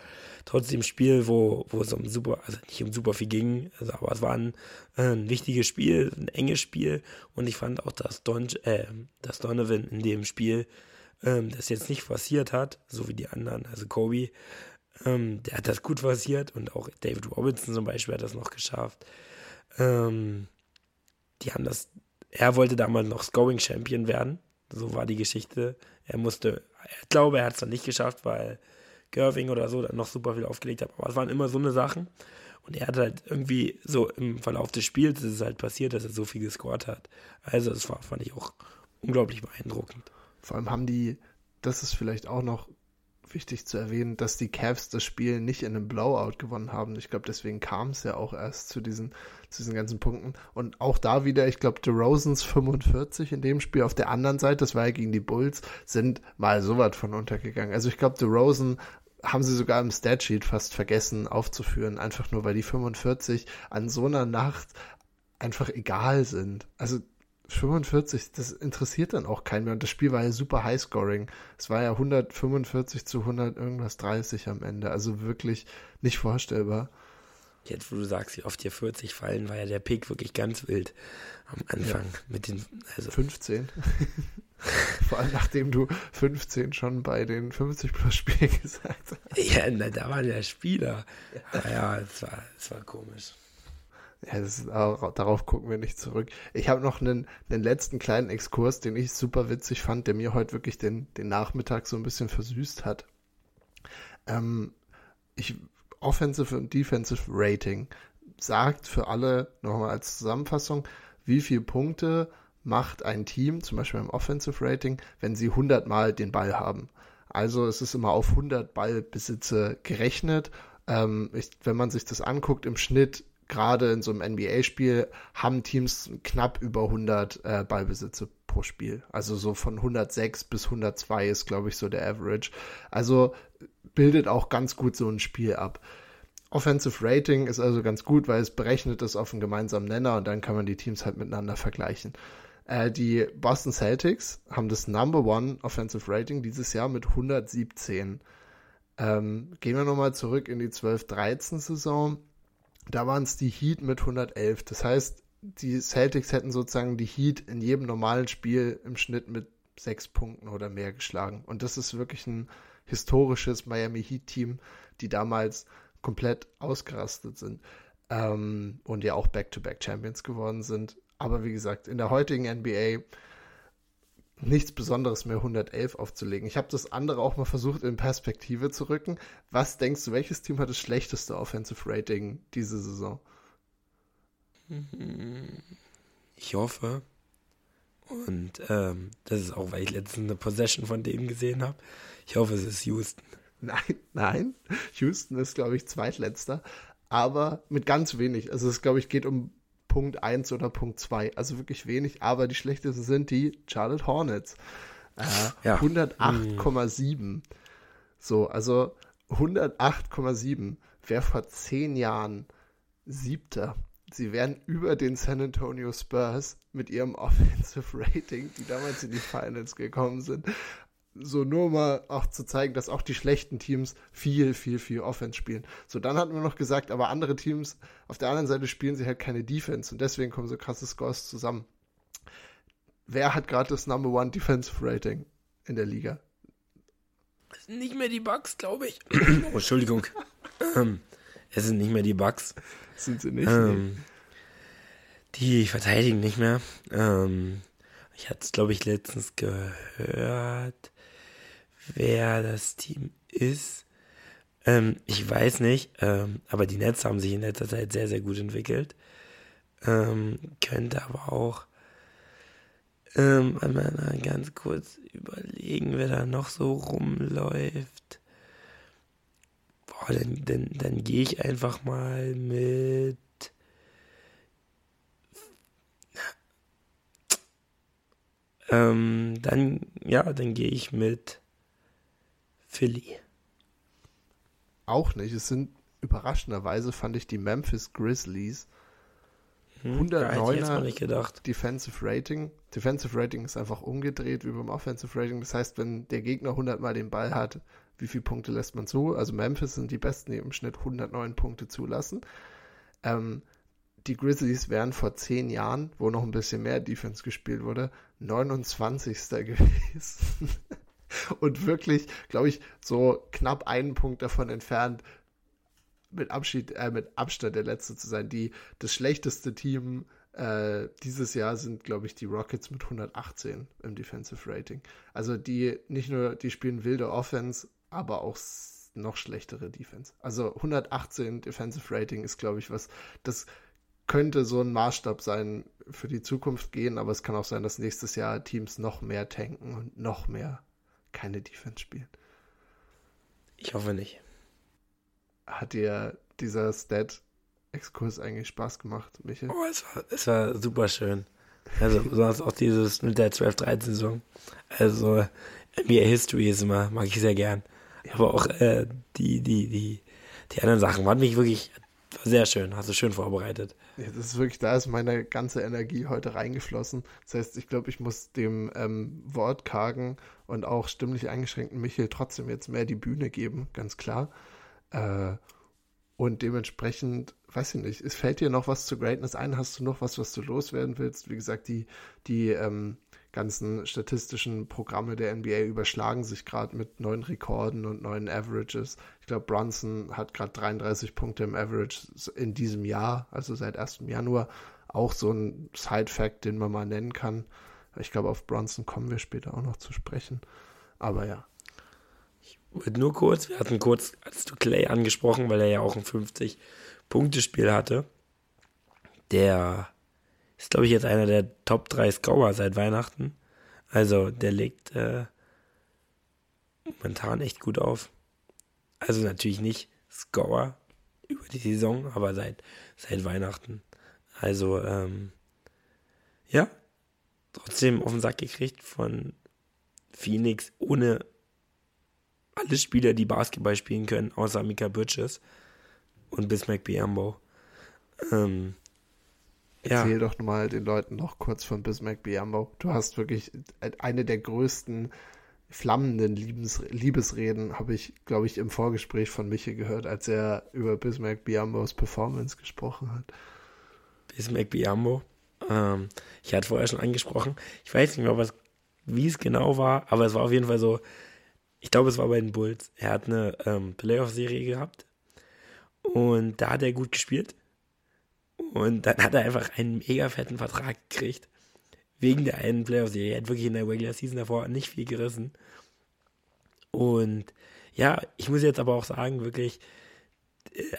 Speaker 2: trotzdem Spiel, wo, wo es um super, also nicht um super viel ging, also, aber es war ein, äh, ein wichtiges Spiel, ein enges Spiel und ich fand auch, dass, Don, äh, dass Donovan in dem Spiel ähm, das jetzt nicht forciert hat, so wie die anderen, also Kobe, ähm, der hat das gut forciert und auch David Robinson zum Beispiel hat das noch geschafft. Ähm, die haben das, er wollte damals noch Scoring Champion werden, so war die Geschichte. Er musste, ich glaube, er hat es dann nicht geschafft, weil Gerving oder so dann noch super viel aufgelegt hat. Aber es waren immer so eine Sachen. Und er hat halt irgendwie so im Verlauf des Spiels ist es halt passiert, dass er so viel gescored hat. Also das war, fand ich auch unglaublich beeindruckend.
Speaker 1: Vor allem haben die, das ist vielleicht auch noch wichtig zu erwähnen, dass die Cavs das Spiel nicht in einem Blowout gewonnen haben. Ich glaube, deswegen kam es ja auch erst zu diesen, zu diesen ganzen Punkten. Und auch da wieder, ich glaube, DeRozans 45 in dem Spiel auf der anderen Seite, das war ja gegen die Bulls, sind mal so weit von untergegangen. Also ich glaube, DeRozan haben sie sogar im Statsheet fast vergessen aufzuführen, einfach nur weil die 45 an so einer Nacht einfach egal sind. Also 45, das interessiert dann auch keinen mehr. Und das Spiel war ja super Highscoring. Es war ja 145 zu 100 irgendwas 30 am Ende. Also wirklich nicht vorstellbar.
Speaker 2: Jetzt, wo du sagst, wie oft hier 40 fallen, war ja der Pick wirklich ganz wild am Anfang ja. mit den
Speaker 1: also 15. Vor allem nachdem du 15 schon bei den 50 plus Spielen gesagt hast.
Speaker 2: Ja, na, da waren ja Spieler. Ja, ja, es war, es war komisch.
Speaker 1: Ja, ist, darauf gucken wir nicht zurück. Ich habe noch einen, einen letzten kleinen Exkurs, den ich super witzig fand, der mir heute wirklich den, den Nachmittag so ein bisschen versüßt hat. Ähm, ich, Offensive und Defensive Rating sagt für alle nochmal als Zusammenfassung, wie viele Punkte macht ein Team, zum Beispiel im Offensive Rating, wenn sie 100 Mal den Ball haben. Also es ist immer auf 100 Ballbesitze gerechnet. Ähm, ich, wenn man sich das anguckt, im Schnitt gerade in so einem NBA-Spiel haben Teams knapp über 100 äh, Ballbesitze pro Spiel. Also so von 106 bis 102 ist, glaube ich, so der Average. Also bildet auch ganz gut so ein Spiel ab. Offensive Rating ist also ganz gut, weil es berechnet ist auf einen gemeinsamen Nenner und dann kann man die Teams halt miteinander vergleichen. Äh, die Boston Celtics haben das Number One Offensive Rating dieses Jahr mit 117. Ähm, gehen wir nochmal zurück in die 12-13 Saison da waren es die Heat mit 111. Das heißt, die Celtics hätten sozusagen die Heat in jedem normalen Spiel im Schnitt mit sechs Punkten oder mehr geschlagen. Und das ist wirklich ein historisches Miami Heat-Team, die damals komplett ausgerastet sind ähm, und ja auch Back-to-Back-Champions geworden sind. Aber wie gesagt, in der heutigen NBA nichts Besonderes mehr 111 aufzulegen. Ich habe das andere auch mal versucht in Perspektive zu rücken. Was denkst du, welches Team hat das schlechteste Offensive Rating diese Saison?
Speaker 2: Ich hoffe. Und ähm, das ist auch, weil ich letztens eine Possession von denen gesehen habe. Ich hoffe, es ist Houston.
Speaker 1: Nein, nein. Houston ist, glaube ich, zweitletzter. Aber mit ganz wenig. Also es, glaube ich, geht um Punkt 1 oder Punkt 2. Also wirklich wenig, aber die schlechtesten sind die Charlotte Hornets. Äh, ja. 108,7. So, also 108,7 wäre vor zehn Jahren siebter. Sie wären über den San Antonio Spurs mit ihrem Offensive Rating, die damals in die Finals gekommen sind, so nur mal auch zu zeigen, dass auch die schlechten Teams viel, viel, viel Offense spielen. So, dann hatten wir noch gesagt, aber andere Teams auf der anderen Seite spielen sie halt keine Defense und deswegen kommen so krasse Scores zusammen. Wer hat gerade das Number One Defensive Rating in der Liga?
Speaker 2: Nicht mehr die Bugs, glaube ich. oh, Entschuldigung. ähm, es sind nicht mehr die Bugs.
Speaker 1: Sind sie nicht?
Speaker 2: Ähm, die verteidigen nicht mehr. Ähm, ich hatte es, glaube ich, letztens gehört wer das Team ist. Ähm, ich weiß nicht, ähm, aber die Nets haben sich in letzter Zeit sehr, sehr gut entwickelt. Ähm, könnte aber auch ähm, mal ganz kurz überlegen, wer da noch so rumläuft. Boah, dann, dann, dann gehe ich einfach mal mit. Ähm, dann, ja, dann gehe ich mit Philly.
Speaker 1: Auch nicht. Es sind überraschenderweise, fand ich, die Memphis Grizzlies. 109er
Speaker 2: nicht gedacht.
Speaker 1: Defensive Rating. Defensive Rating ist einfach umgedreht wie beim Offensive Rating. Das heißt, wenn der Gegner 100 Mal den Ball hat, wie viele Punkte lässt man zu? Also Memphis sind die Besten, die im Schnitt 109 Punkte zulassen. Ähm, die Grizzlies wären vor zehn Jahren, wo noch ein bisschen mehr Defense gespielt wurde, 29. gewesen. Und wirklich, glaube ich, so knapp einen Punkt davon entfernt, mit, Abschied, äh, mit Abstand der Letzte zu sein. Die, das schlechteste Team äh, dieses Jahr sind, glaube ich, die Rockets mit 118 im Defensive Rating. Also die nicht nur, die spielen wilde Offense, aber auch noch schlechtere Defense. Also 118 Defensive Rating ist, glaube ich, was, das könnte so ein Maßstab sein für die Zukunft gehen, aber es kann auch sein, dass nächstes Jahr Teams noch mehr tanken und noch mehr keine Defense spielen.
Speaker 2: Ich hoffe nicht.
Speaker 1: Hat dir dieser Stat-Exkurs eigentlich Spaß gemacht, Michael?
Speaker 2: Oh, es war, es war super schön. Also besonders auch dieses mit der 12-13-Saison. Also NBA History ist immer, mag ich sehr gern. Aber auch äh, die, die, die, die anderen Sachen waren mich wirklich sehr schön, hast du schön vorbereitet.
Speaker 1: Ja, das ist wirklich, da ist meine ganze Energie heute reingeflossen. Das heißt, ich glaube, ich muss dem ähm, wortkargen und auch stimmlich eingeschränkten Michael trotzdem jetzt mehr die Bühne geben, ganz klar. Äh, und dementsprechend, weiß ich nicht, es fällt dir noch was zu Greatness ein? Hast du noch was, was du loswerden willst? Wie gesagt, die, die ähm, ganzen statistischen Programme der NBA überschlagen sich gerade mit neuen Rekorden und neuen Averages. Ich glaube, Brunson hat gerade 33 Punkte im Average in diesem Jahr, also seit 1. Januar. Auch so ein Side-Fact, den man mal nennen kann. Ich glaube, auf Brunson kommen wir später auch noch zu sprechen. Aber ja.
Speaker 2: Ich würde nur kurz, wir hatten kurz, als du Clay angesprochen, weil er ja auch ein 50-Punkte-Spiel hatte. Der ist, glaube ich, jetzt einer der Top 3 Scorer seit Weihnachten. Also der legt äh, momentan echt gut auf. Also natürlich nicht Scorer über die Saison, aber seit, seit Weihnachten. Also, ähm, ja, trotzdem auf den Sack gekriegt von Phoenix ohne alle Spieler, die Basketball spielen können, außer Mika Bridges und Bismack Biambo. Ähm,
Speaker 1: Erzähl ja. doch mal den Leuten noch kurz von Bismarck Biambo. Du hast wirklich eine der größten flammenden Liebes Liebesreden, habe ich, glaube ich, im Vorgespräch von Michi gehört, als er über Bismarck Biambos Performance gesprochen hat.
Speaker 2: Bismarck Biambo. Ähm, ich hatte vorher schon angesprochen. Ich weiß nicht mehr, was, wie es genau war, aber es war auf jeden Fall so. Ich glaube, es war bei den Bulls. Er hat eine ähm, Playoff-Serie gehabt und da hat er gut gespielt. Und dann hat er einfach einen mega fetten Vertrag gekriegt. Wegen der einen Playoff-Serie. Er hat wirklich in der Regular Season davor nicht viel gerissen. Und ja, ich muss jetzt aber auch sagen, wirklich,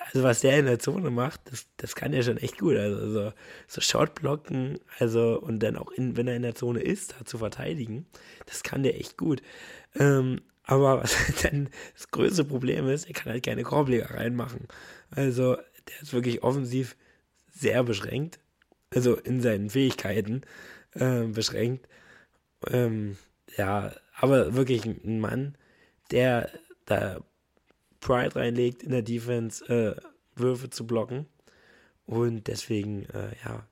Speaker 2: also was der in der Zone macht, das, das kann er schon echt gut. Also so, so Shotblocken, also und dann auch, in, wenn er in der Zone ist, da zu verteidigen, das kann der echt gut. Ähm, aber was dann das größte Problem ist, er kann halt keine Korbleger reinmachen. Also der ist wirklich offensiv sehr beschränkt, also in seinen Fähigkeiten äh, beschränkt. Ähm, ja, aber wirklich ein Mann, der da Pride reinlegt in der Defense, äh, Würfe zu blocken. Und deswegen, äh, ja,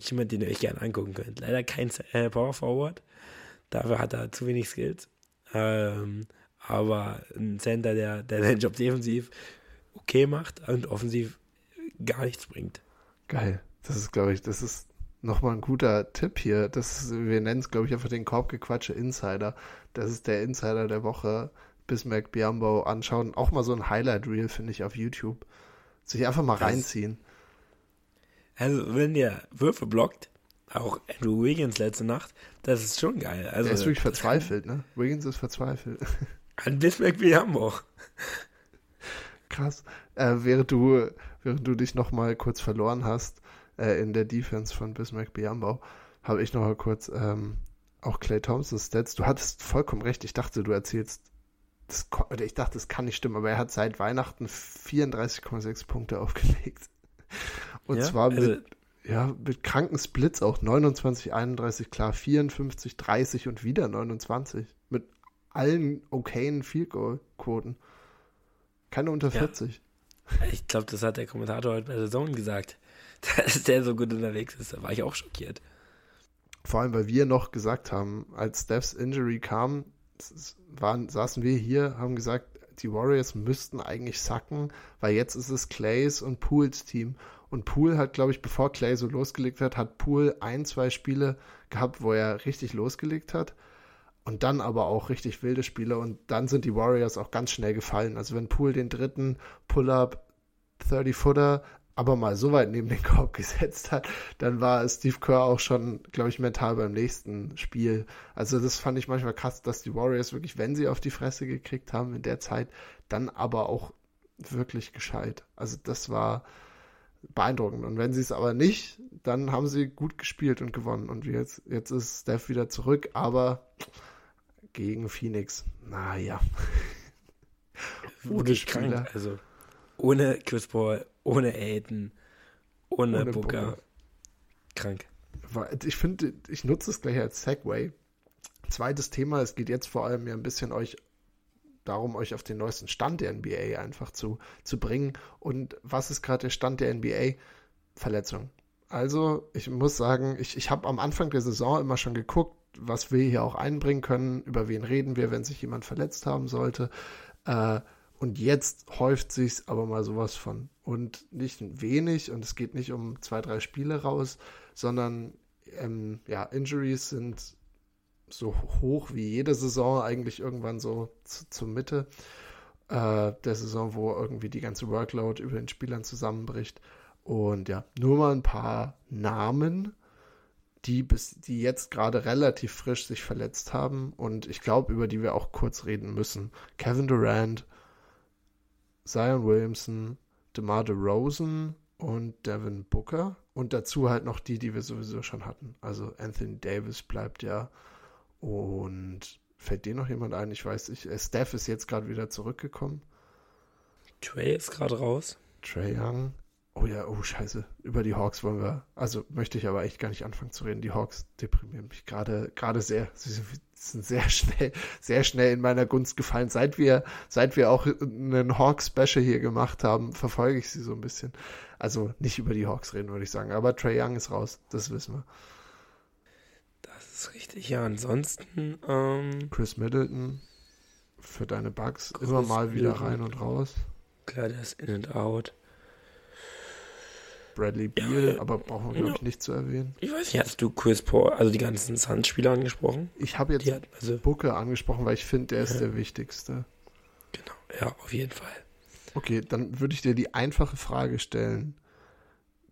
Speaker 2: jemand, den ihr euch gerne angucken könnt. Leider kein äh, Power Forward. Dafür hat er zu wenig Skills. Ähm, aber ein Center, der, der den Job defensiv okay macht und offensiv gar nichts bringt.
Speaker 1: Geil. Das ist, glaube ich, das ist nochmal ein guter Tipp hier. Das ist, wir nennen es, glaube ich, einfach den Korbgequatsche Insider. Das ist der Insider der Woche. Bismarck Biambo anschauen. Auch mal so ein Highlight-Reel, finde ich, auf YouTube. Sich einfach mal das reinziehen.
Speaker 2: Also, wenn der Würfe blockt, auch Andrew Wiggins letzte Nacht, das ist schon geil. Also,
Speaker 1: der ist wirklich verzweifelt, ne? Wiggins ist verzweifelt.
Speaker 2: An Bismarck Biambo.
Speaker 1: Krass. Äh, während du während du dich noch mal kurz verloren hast äh, in der Defense von Bismarck Biambau, habe ich noch mal kurz ähm, auch Clay Thompsons Stats. Du hattest vollkommen recht. Ich dachte, du erzählst, das, oder ich dachte, das kann nicht stimmen, aber er hat seit Weihnachten 34,6 Punkte aufgelegt. Und ja, zwar mit, also, ja, mit kranken Splits auch 29, 31, klar, 54, 30 und wieder 29. Mit allen okayen Field Goal Quoten. Keine unter 40.
Speaker 2: Ich glaube, das hat der Kommentator heute bei der Zone gesagt, dass der so gut unterwegs ist. Da war ich auch schockiert.
Speaker 1: Vor allem, weil wir noch gesagt haben, als Stephs Injury kam, waren, saßen wir hier, haben gesagt, die Warriors müssten eigentlich sacken, weil jetzt ist es Clays und Pools Team. Und Pool hat, glaube ich, bevor Clay so losgelegt hat, hat Pool ein, zwei Spiele gehabt, wo er richtig losgelegt hat. Und dann aber auch richtig wilde Spiele. Und dann sind die Warriors auch ganz schnell gefallen. Also wenn Pool den dritten Pull-up 30-Footer aber mal so weit neben den Korb gesetzt hat, dann war Steve Kerr auch schon, glaube ich, mental beim nächsten Spiel. Also das fand ich manchmal krass, dass die Warriors wirklich, wenn sie auf die Fresse gekriegt haben in der Zeit, dann aber auch wirklich gescheit. Also das war beeindruckend. Und wenn sie es aber nicht, dann haben sie gut gespielt und gewonnen. Und jetzt, jetzt ist Steph wieder zurück, aber gegen Phoenix, naja.
Speaker 2: Spieler. Krank, also ohne Chris Paul, ohne Aiden, ohne, ohne Booker. Booker. Krank.
Speaker 1: Ich finde, ich nutze es gleich als Segway. Zweites Thema, es geht jetzt vor allem ja ein bisschen euch darum, euch auf den neuesten Stand der NBA einfach zu, zu bringen. Und was ist gerade der Stand der NBA? Verletzung. Also, ich muss sagen, ich, ich habe am Anfang der Saison immer schon geguckt, was wir hier auch einbringen können, über wen reden wir, wenn sich jemand verletzt haben sollte. Äh, und jetzt häuft sich's aber mal sowas von. Und nicht wenig, und es geht nicht um zwei, drei Spiele raus, sondern ähm, ja, Injuries sind so hoch wie jede Saison, eigentlich irgendwann so zu, zur Mitte äh, der Saison, wo irgendwie die ganze Workload über den Spielern zusammenbricht. Und ja, nur mal ein paar Namen, die bis, die jetzt gerade relativ frisch sich verletzt haben und ich glaube, über die wir auch kurz reden müssen. Kevin Durant, Zion Williamson, DeMar DeRozan und Devin Booker. Und dazu halt noch die, die wir sowieso schon hatten. Also Anthony Davis bleibt ja. Und fällt dir noch jemand ein? Ich weiß, ich, äh, Steph ist jetzt gerade wieder zurückgekommen.
Speaker 2: Trey ist gerade raus.
Speaker 1: Trey Young. Oh ja, oh scheiße. Über die Hawks wollen wir, also möchte ich aber echt gar nicht anfangen zu reden. Die Hawks deprimieren mich gerade, gerade sehr. Sie sind sehr schnell, sehr schnell in meiner Gunst gefallen. Seit wir, seit wir auch einen Hawks-Special hier gemacht haben, verfolge ich sie so ein bisschen. Also nicht über die Hawks reden, würde ich sagen. Aber Trey Young ist raus, das wissen wir.
Speaker 2: Das ist richtig. Ja, ansonsten, ähm,
Speaker 1: Chris Middleton für deine Bugs immer mal wieder rein und raus.
Speaker 2: Klar, der ist in and out.
Speaker 1: Bradley Beal, ja, aber brauchen wir, glaube ich, nicht zu erwähnen.
Speaker 2: Ich weiß nicht, hast du Chris Paul, also die ganzen Suns-Spieler angesprochen?
Speaker 1: Ich habe jetzt hat, also, Booker angesprochen, weil ich finde, der ist ja. der wichtigste.
Speaker 2: Genau, ja, auf jeden Fall.
Speaker 1: Okay, dann würde ich dir die einfache Frage stellen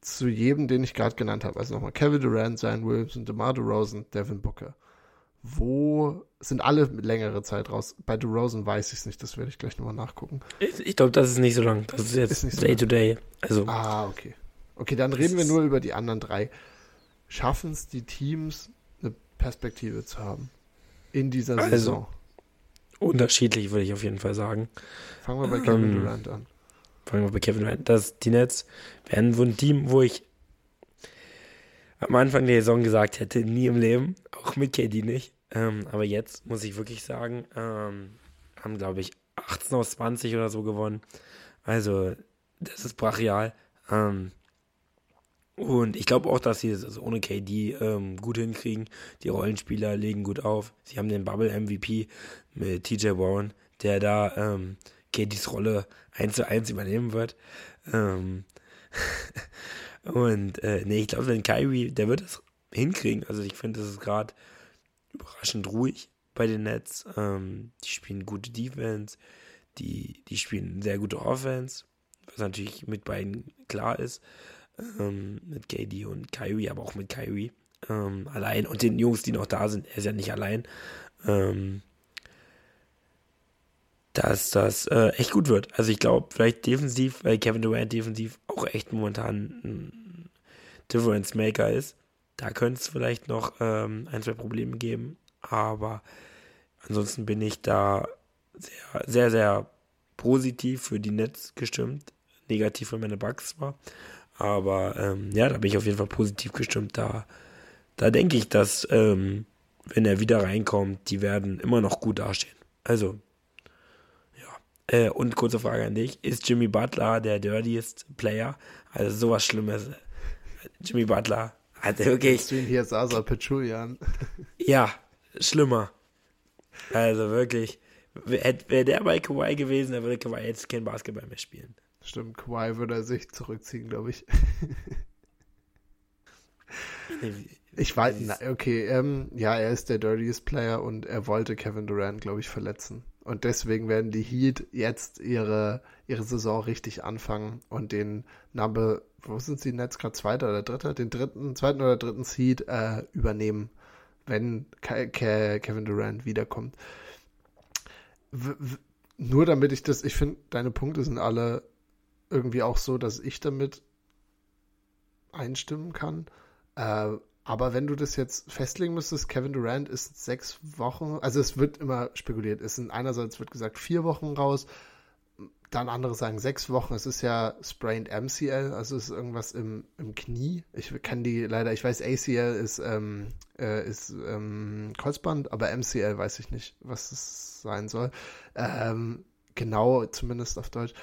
Speaker 1: zu jedem, den ich gerade genannt habe. Also nochmal Kevin Durant, Zion Williamson, DeMar DeRozan, Devin Booker. Wo sind alle längere Zeit raus? Bei DeRozan weiß ich es nicht, das werde ich gleich nochmal nachgucken.
Speaker 2: Ich, ich glaube, das ist nicht so lang. Das ist jetzt ist so Day to Day. Also.
Speaker 1: Ah, okay. Okay, dann reden wir nur über die anderen drei. Schaffen es die Teams, eine Perspektive zu haben in dieser also, Saison?
Speaker 2: Unterschiedlich würde ich auf jeden Fall sagen.
Speaker 1: Fangen wir bei Kevin ähm, Durant an.
Speaker 2: Fangen wir bei Kevin Durant. Das, die Nets werden so ein Team, wo ich am Anfang der Saison gesagt hätte, nie im Leben, auch mit KD nicht. Ähm, aber jetzt muss ich wirklich sagen, ähm, haben, glaube ich, 18 aus 20 oder so gewonnen. Also, das ist brachial. Ähm, und ich glaube auch, dass sie es also ohne KD ähm, gut hinkriegen. Die Rollenspieler legen gut auf. Sie haben den Bubble MVP mit TJ Warren, der da ähm, KDs Rolle eins zu eins übernehmen wird. Ähm und äh, nee, ich glaube, wenn Kyrie, der wird es hinkriegen. Also ich finde, das ist gerade überraschend ruhig bei den Nets. Ähm, die spielen gute Defense, die, die spielen sehr gute Offense, was natürlich mit beiden klar ist ähm, mit KD und Kyrie, aber auch mit Kyrie ähm, allein und den Jungs, die noch da sind. Er ist ja nicht allein. Ähm, dass das äh, echt gut wird. Also ich glaube, vielleicht defensiv, weil Kevin Durant defensiv auch echt momentan ein Difference Maker ist. Da könnte es vielleicht noch ähm, ein, zwei Probleme geben. Aber ansonsten bin ich da sehr, sehr, sehr positiv für die Nets gestimmt. Negativ für meine Bugs zwar. Aber ähm, ja, da bin ich auf jeden Fall positiv gestimmt. Da, da denke ich, dass ähm, wenn er wieder reinkommt, die werden immer noch gut dastehen. Also, ja. Äh, und kurze Frage an dich: Ist Jimmy Butler der dirtiest Player? Also sowas Schlimmes. Jimmy Butler hat wirklich.
Speaker 1: Du ihn hier Sasa Pechulian?
Speaker 2: ja, schlimmer. Also wirklich. Wäre der bei Kawhi gewesen, dann würde Kawhi jetzt kein Basketball mehr spielen.
Speaker 1: Stimmt, Kawhi würde er sich zurückziehen, glaube ich. Ich weiß, na, okay, ähm, ja, er ist der dirtiest Player und er wollte Kevin Durant, glaube ich, verletzen. Und deswegen werden die Heat jetzt ihre, ihre Saison richtig anfangen und den Number, wo sind sie jetzt gerade, zweiter oder dritter? Den dritten, zweiten oder dritten Seed äh, übernehmen, wenn Ke Ke Kevin Durant wiederkommt. W nur damit ich das, ich finde, deine Punkte sind alle irgendwie auch so, dass ich damit einstimmen kann. Äh, aber wenn du das jetzt festlegen müsstest, Kevin Durant ist sechs Wochen, also es wird immer spekuliert, es sind einerseits wird gesagt vier Wochen raus, dann andere sagen sechs Wochen, es ist ja sprained MCL, also es ist irgendwas im, im Knie. Ich kann die leider, ich weiß ACL ist, ähm, äh, ist ähm, Kreuzband, aber MCL weiß ich nicht, was es sein soll. Ähm, genau, zumindest auf Deutsch.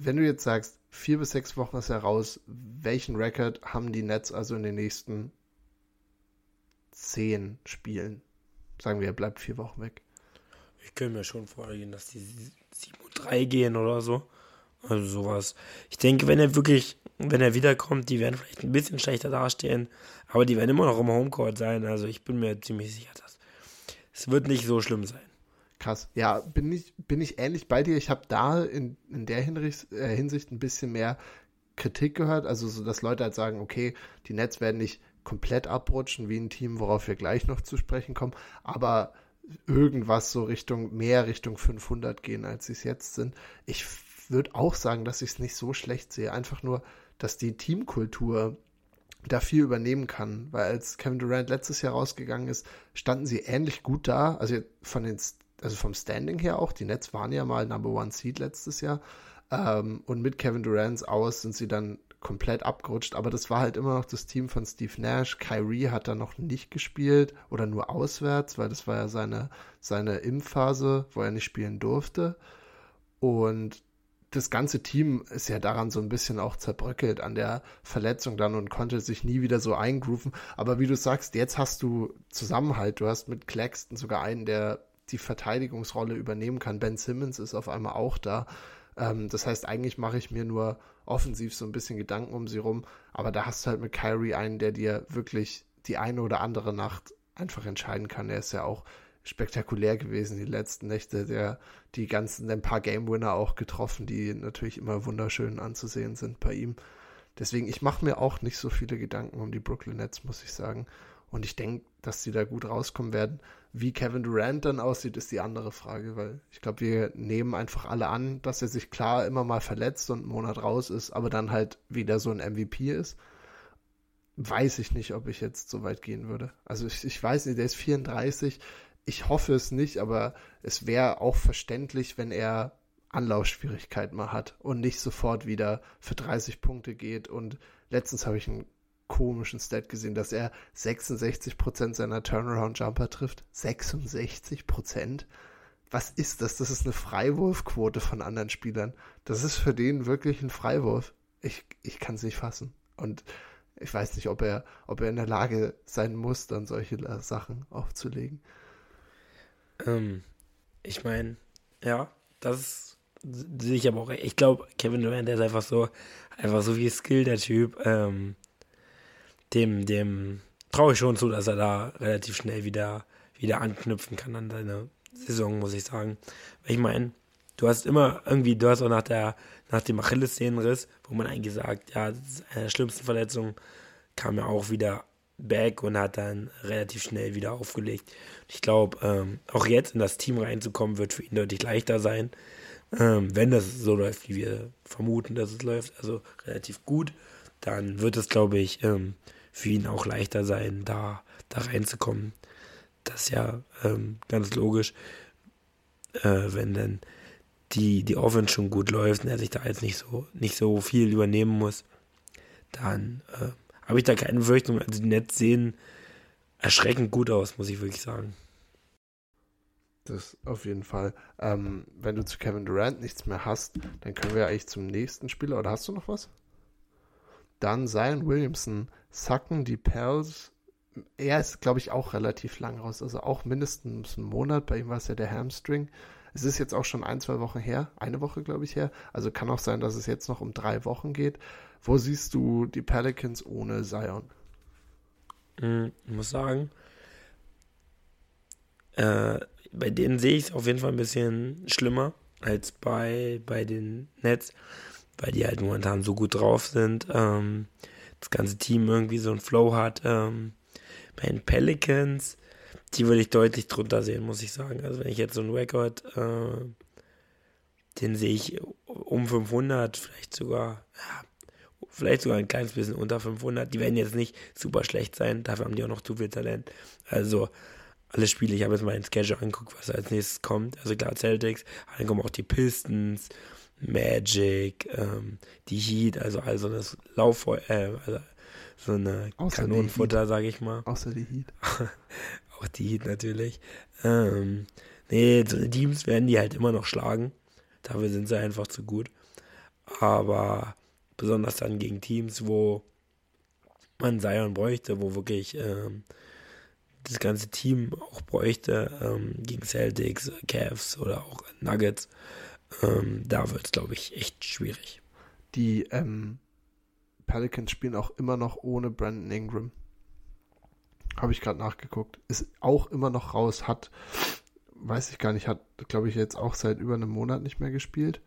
Speaker 1: Wenn du jetzt sagst, vier bis sechs Wochen ist er raus, welchen Record haben die Nets also in den nächsten zehn Spielen. Sagen wir, er bleibt vier Wochen weg.
Speaker 2: Ich könnte mir schon vorstellen, dass die 7 und 3 gehen oder so. Also sowas. Ich denke, wenn er wirklich, wenn er wiederkommt, die werden vielleicht ein bisschen schlechter dastehen, aber die werden immer noch im Homecourt sein. Also ich bin mir ziemlich sicher, dass es wird nicht so schlimm sein.
Speaker 1: Krass. Ja, bin ich, bin ich ähnlich bei dir. Ich habe da in, in der Hinsicht, äh, Hinsicht ein bisschen mehr Kritik gehört. Also so, dass Leute halt sagen, okay, die Nets werden nicht komplett abrutschen wie ein Team, worauf wir gleich noch zu sprechen kommen, aber irgendwas so Richtung, mehr Richtung 500 gehen, als sie es jetzt sind. Ich würde auch sagen, dass ich es nicht so schlecht sehe. Einfach nur, dass die Teamkultur da viel übernehmen kann, weil als Kevin Durant letztes Jahr rausgegangen ist, standen sie ähnlich gut da, also von den, also vom Standing her auch. Die Nets waren ja mal Number One Seed letztes Jahr. Ähm, und mit Kevin Durant aus sind sie dann komplett abgerutscht, aber das war halt immer noch das Team von Steve Nash. Kyrie hat da noch nicht gespielt oder nur auswärts, weil das war ja seine, seine Impfphase, wo er nicht spielen durfte. Und das ganze Team ist ja daran so ein bisschen auch zerbröckelt an der Verletzung dann und konnte sich nie wieder so eingrooven. Aber wie du sagst, jetzt hast du Zusammenhalt. Du hast mit Claxton sogar einen, der die Verteidigungsrolle übernehmen kann. Ben Simmons ist auf einmal auch da. Ähm, das heißt, eigentlich mache ich mir nur offensiv so ein bisschen Gedanken um sie rum, aber da hast du halt mit Kyrie einen, der dir wirklich die eine oder andere Nacht einfach entscheiden kann. Er ist ja auch spektakulär gewesen die letzten Nächte, der die ganzen ein paar Game Winner auch getroffen, die natürlich immer wunderschön anzusehen sind bei ihm. Deswegen ich mache mir auch nicht so viele Gedanken um die Brooklyn Nets, muss ich sagen. Und ich denke, dass sie da gut rauskommen werden. Wie Kevin Durant dann aussieht, ist die andere Frage, weil ich glaube, wir nehmen einfach alle an, dass er sich klar immer mal verletzt und einen Monat raus ist, aber dann halt wieder so ein MVP ist. Weiß ich nicht, ob ich jetzt so weit gehen würde. Also ich, ich weiß nicht, der ist 34. Ich hoffe es nicht, aber es wäre auch verständlich, wenn er Anlaufschwierigkeiten mal hat und nicht sofort wieder für 30 Punkte geht. Und letztens habe ich einen komischen Stat gesehen, dass er 66% seiner Turnaround-Jumper trifft. 66%? Was ist das? Das ist eine Freiwurfquote von anderen Spielern. Das ist für den wirklich ein Freiwurf. Ich, ich kann es nicht fassen. Und ich weiß nicht, ob er, ob er in der Lage sein muss, dann solche Sachen aufzulegen.
Speaker 2: Ähm, ich meine, ja, das sehe ich aber auch. Ich glaube, Kevin Durant, ist einfach so, einfach so wie Skill, der Typ. Ähm, dem, dem traue ich schon zu, dass er da relativ schnell wieder, wieder anknüpfen kann an seine Saison, muss ich sagen. Ich meine, du hast immer irgendwie, du hast auch nach der, nach dem Achillessehnenriss, wo man eigentlich sagt, ja, das ist eine der schlimmsten Verletzungen, kam er auch wieder back und hat dann relativ schnell wieder aufgelegt. Ich glaube, ähm, auch jetzt in das Team reinzukommen, wird für ihn deutlich leichter sein, ähm, wenn das so läuft, wie wir vermuten, dass es läuft, also relativ gut, dann wird es, glaube ich, ähm, für ihn auch leichter sein, da, da reinzukommen. Das ist ja ähm, ganz logisch, äh, wenn dann die, die Offense schon gut läuft und er sich da jetzt nicht so, nicht so viel übernehmen muss, dann äh, habe ich da keine Befürchtung. Also die Nets sehen erschreckend gut aus, muss ich wirklich sagen.
Speaker 1: Das auf jeden Fall. Ähm, wenn du zu Kevin Durant nichts mehr hast, dann können wir eigentlich zum nächsten Spieler. Oder hast du noch was? Dann Zion Williamson, sacken die Pels. Er ist, glaube ich, auch relativ lang raus. Also auch mindestens einen Monat. Bei ihm war es ja der Hamstring. Es ist jetzt auch schon ein, zwei Wochen her. Eine Woche, glaube ich, her. Also kann auch sein, dass es jetzt noch um drei Wochen geht. Wo siehst du die Pelicans ohne Zion?
Speaker 2: Hm, ich muss sagen, äh, bei denen sehe ich es auf jeden Fall ein bisschen schlimmer als bei, bei den Nets, weil die halt momentan so gut drauf sind. Ähm, das ganze Team irgendwie so einen Flow hat. Ähm, bei den Pelicans, die würde ich deutlich drunter sehen, muss ich sagen. Also wenn ich jetzt so einen Rekord, äh, den sehe ich um 500, vielleicht sogar, ja, vielleicht sogar ein kleines bisschen unter 500. Die werden jetzt nicht super schlecht sein, dafür haben die auch noch zu viel Talent. Also alle Spiele, ich habe jetzt mal ins Schedule angeguckt, was als nächstes kommt. Also klar, Celtics, dann kommen auch die Pistons, Magic, ähm, die Heat, also also das Lauffeuer, äh, also so eine Außer Kanonenfutter, sage ich mal.
Speaker 1: Außer die Heat.
Speaker 2: auch die Heat natürlich. Ähm, nee, so Teams werden die halt immer noch schlagen. Dafür sind sie einfach zu gut. Aber besonders dann gegen Teams, wo man Zion bräuchte, wo wirklich ähm, das ganze Team auch bräuchte, ähm, gegen Celtics, Cavs oder auch Nuggets, ähm, da wird es, glaube ich, echt schwierig.
Speaker 1: Die ähm, Pelicans spielen auch immer noch ohne Brandon Ingram. Habe ich gerade nachgeguckt. Ist auch immer noch raus, hat, weiß ich gar nicht, hat, glaube ich, jetzt auch seit über einem Monat nicht mehr gespielt.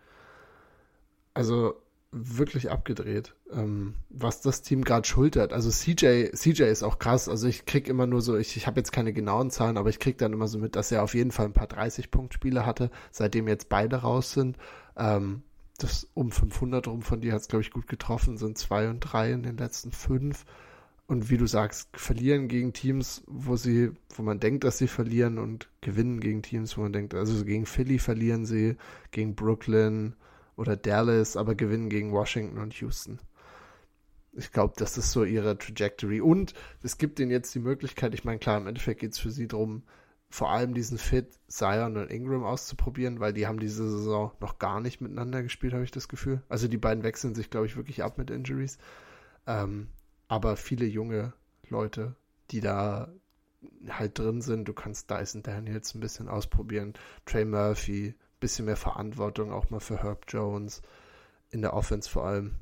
Speaker 1: Also wirklich abgedreht, ähm, was das Team gerade schultert. Also CJ, CJ ist auch krass. Also ich krieg immer nur so, ich, ich habe jetzt keine genauen Zahlen, aber ich krieg dann immer so mit, dass er auf jeden Fall ein paar 30-Punkt-Spiele hatte, seitdem jetzt beide raus sind. Ähm, das um 500 rum von dir hat es, glaube ich, gut getroffen, sind zwei und drei in den letzten fünf. Und wie du sagst, verlieren gegen Teams, wo sie, wo man denkt, dass sie verlieren und gewinnen gegen Teams, wo man denkt, also gegen Philly verlieren sie, gegen Brooklyn, oder Dallas, aber gewinnen gegen Washington und Houston. Ich glaube, das ist so ihre Trajectory. Und es gibt ihnen jetzt die Möglichkeit, ich meine, klar, im Endeffekt geht es für sie darum, vor allem diesen Fit Zion und Ingram auszuprobieren, weil die haben diese Saison noch gar nicht miteinander gespielt, habe ich das Gefühl. Also die beiden wechseln sich, glaube ich, wirklich ab mit Injuries. Ähm, aber viele junge Leute, die da halt drin sind, du kannst Dyson Daniels ein bisschen ausprobieren, Trey Murphy, bisschen mehr Verantwortung auch mal für Herb Jones in der Offense vor allem.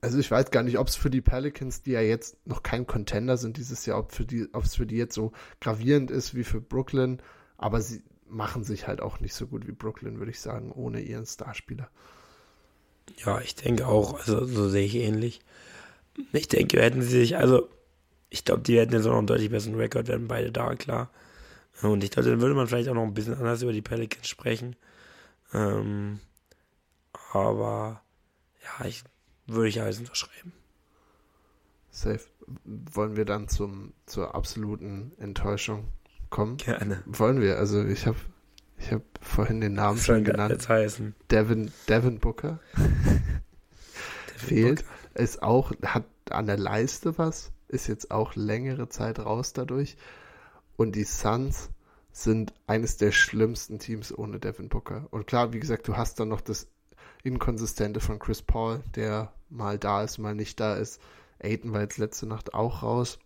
Speaker 1: Also ich weiß gar nicht, ob es für die Pelicans, die ja jetzt noch kein Contender sind dieses Jahr, ob für die, ob es für die jetzt so gravierend ist wie für Brooklyn, aber sie machen sich halt auch nicht so gut wie Brooklyn, würde ich sagen, ohne ihren Starspieler.
Speaker 2: Ja, ich denke auch, also so sehe ich ähnlich. Ich denke, hätten sie sich, also ich glaube, die hätten jetzt auch noch einen deutlich besseren Rekord, werden beide da, klar. Und ich glaube, dann würde man vielleicht auch noch ein bisschen anders über die Pelicans sprechen. Ähm, aber ja, ich würde ich alles unterschreiben.
Speaker 1: Safe. Wollen wir dann zum, zur absoluten Enttäuschung kommen?
Speaker 2: Gerne.
Speaker 1: Wollen wir. Also ich habe ich hab vorhin den Namen schon genannt.
Speaker 2: Jetzt heißen?
Speaker 1: Devin, Devin Booker. Devin Fehlt. Booker. Ist auch, hat an der Leiste was, ist jetzt auch längere Zeit raus dadurch. Und die Suns sind eines der schlimmsten Teams ohne Devin Booker. Und klar, wie gesagt, du hast dann noch das Inkonsistente von Chris Paul, der mal da ist, mal nicht da ist. Aiden war jetzt letzte Nacht auch raus.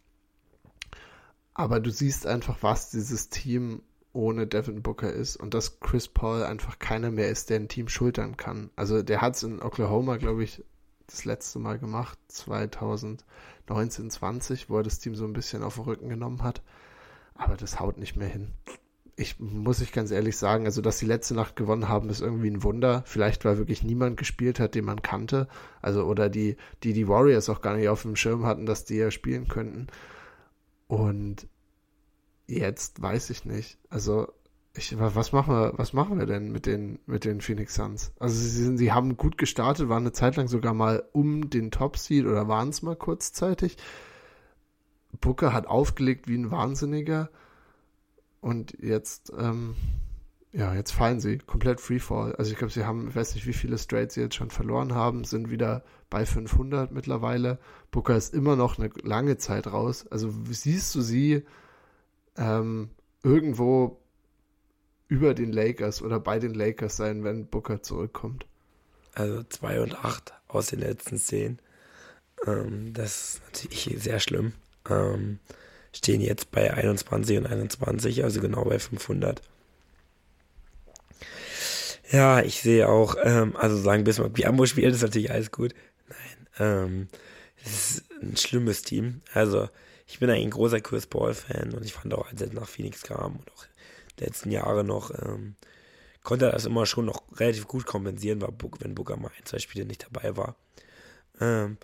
Speaker 1: Aber du siehst einfach, was dieses Team ohne Devin Booker ist und dass Chris Paul einfach keiner mehr ist, der ein Team schultern kann. Also der hat es in Oklahoma, glaube ich, das letzte Mal gemacht, 2019, 20, wo er das Team so ein bisschen auf den Rücken genommen hat. Aber das haut nicht mehr hin. Ich muss ich ganz ehrlich sagen, also dass sie letzte Nacht gewonnen haben, ist irgendwie ein Wunder. Vielleicht weil wirklich niemand gespielt hat, den man kannte. Also oder die, die die Warriors auch gar nicht auf dem Schirm hatten, dass die ja spielen könnten. Und jetzt weiß ich nicht. Also ich, was machen wir, was machen wir denn mit den, mit den Phoenix Suns? Also sie, sind, sie haben gut gestartet, waren eine Zeit lang sogar mal um den Top Seed oder waren es mal kurzzeitig. Booker hat aufgelegt wie ein Wahnsinniger und jetzt, ähm, ja, jetzt fallen sie komplett Freefall. Also ich glaube, sie haben, ich weiß nicht, wie viele Straights sie jetzt schon verloren haben, sind wieder bei 500 mittlerweile. Booker ist immer noch eine lange Zeit raus. Also siehst du sie ähm, irgendwo über den Lakers oder bei den Lakers sein, wenn Booker zurückkommt.
Speaker 2: Also 2 und 8 aus den letzten 10. Ähm, das ist natürlich sehr schlimm. Ähm, stehen jetzt bei 21 und 21, also genau bei 500. Ja, ich sehe auch, ähm, also sagen Bismarck Biambo spielt, ist natürlich alles gut. Nein, ähm, es ist ein schlimmes Team. Also, ich bin eigentlich ein großer Chris Paul-Fan und ich fand auch, als er nach Phoenix kam und auch die letzten Jahre noch, ähm, konnte er das immer schon noch relativ gut kompensieren, wenn Booker mal ein, zwei Spiele nicht dabei war. Ähm,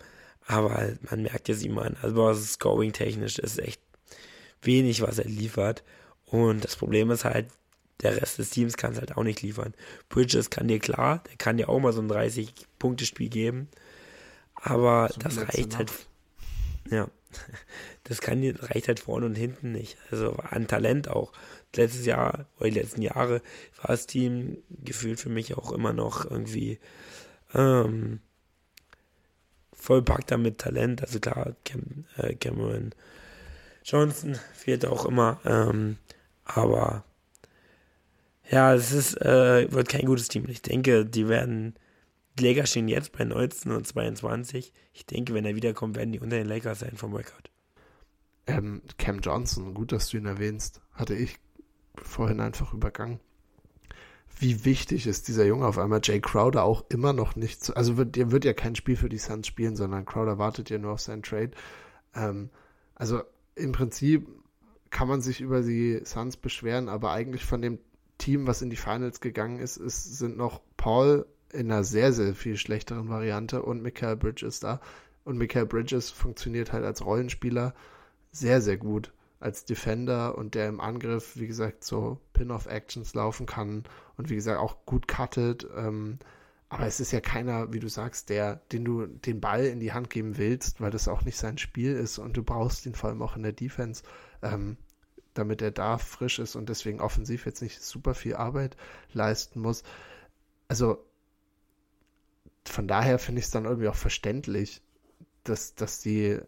Speaker 2: aber man merkt jetzt ihm an, also was Scoring-technisch ist echt wenig, was er liefert. Und das Problem ist halt, der Rest des Teams kann es halt auch nicht liefern. Bridges kann dir klar, der kann dir auch mal so ein 30-Punkte-Spiel geben. Aber so das reicht halt. Ja, das kann dir, reicht halt vorne und hinten nicht. Also an Talent auch. Letztes Jahr oder die letzten Jahre war das Team gefühlt für mich auch immer noch irgendwie ähm, vollpackt mit Talent. Also klar, Cam, äh, Cameron Johnson fehlt auch immer. Ähm, aber ja, es ist, äh, wird kein gutes Team. Ich denke, die werden, die Lakers stehen jetzt bei 19 und 22. Ich denke, wenn er wiederkommt, werden die unter den Lakers sein vom Record.
Speaker 1: Ähm, Cam Johnson, gut, dass du ihn erwähnst, hatte ich vorhin einfach übergangen. Wie wichtig ist dieser Junge auf einmal? Jay Crowder auch immer noch nicht zu, also wird, der wird ja kein Spiel für die Suns spielen, sondern Crowder wartet ja nur auf seinen Trade. Ähm, also im Prinzip kann man sich über die Suns beschweren, aber eigentlich von dem Team, was in die Finals gegangen ist, ist sind noch Paul in einer sehr, sehr viel schlechteren Variante und Michael Bridges da. Und Michael Bridges funktioniert halt als Rollenspieler sehr, sehr gut. Als Defender und der im Angriff, wie gesagt, so Pin-Off-Actions laufen kann und wie gesagt auch gut cuttet. Ähm, aber es ist ja keiner, wie du sagst, der, den du den Ball in die Hand geben willst, weil das auch nicht sein Spiel ist und du brauchst ihn vor allem auch in der Defense, ähm, damit er da frisch ist und deswegen offensiv jetzt nicht super viel Arbeit leisten muss. Also von daher finde ich es dann irgendwie auch verständlich, dass, dass die,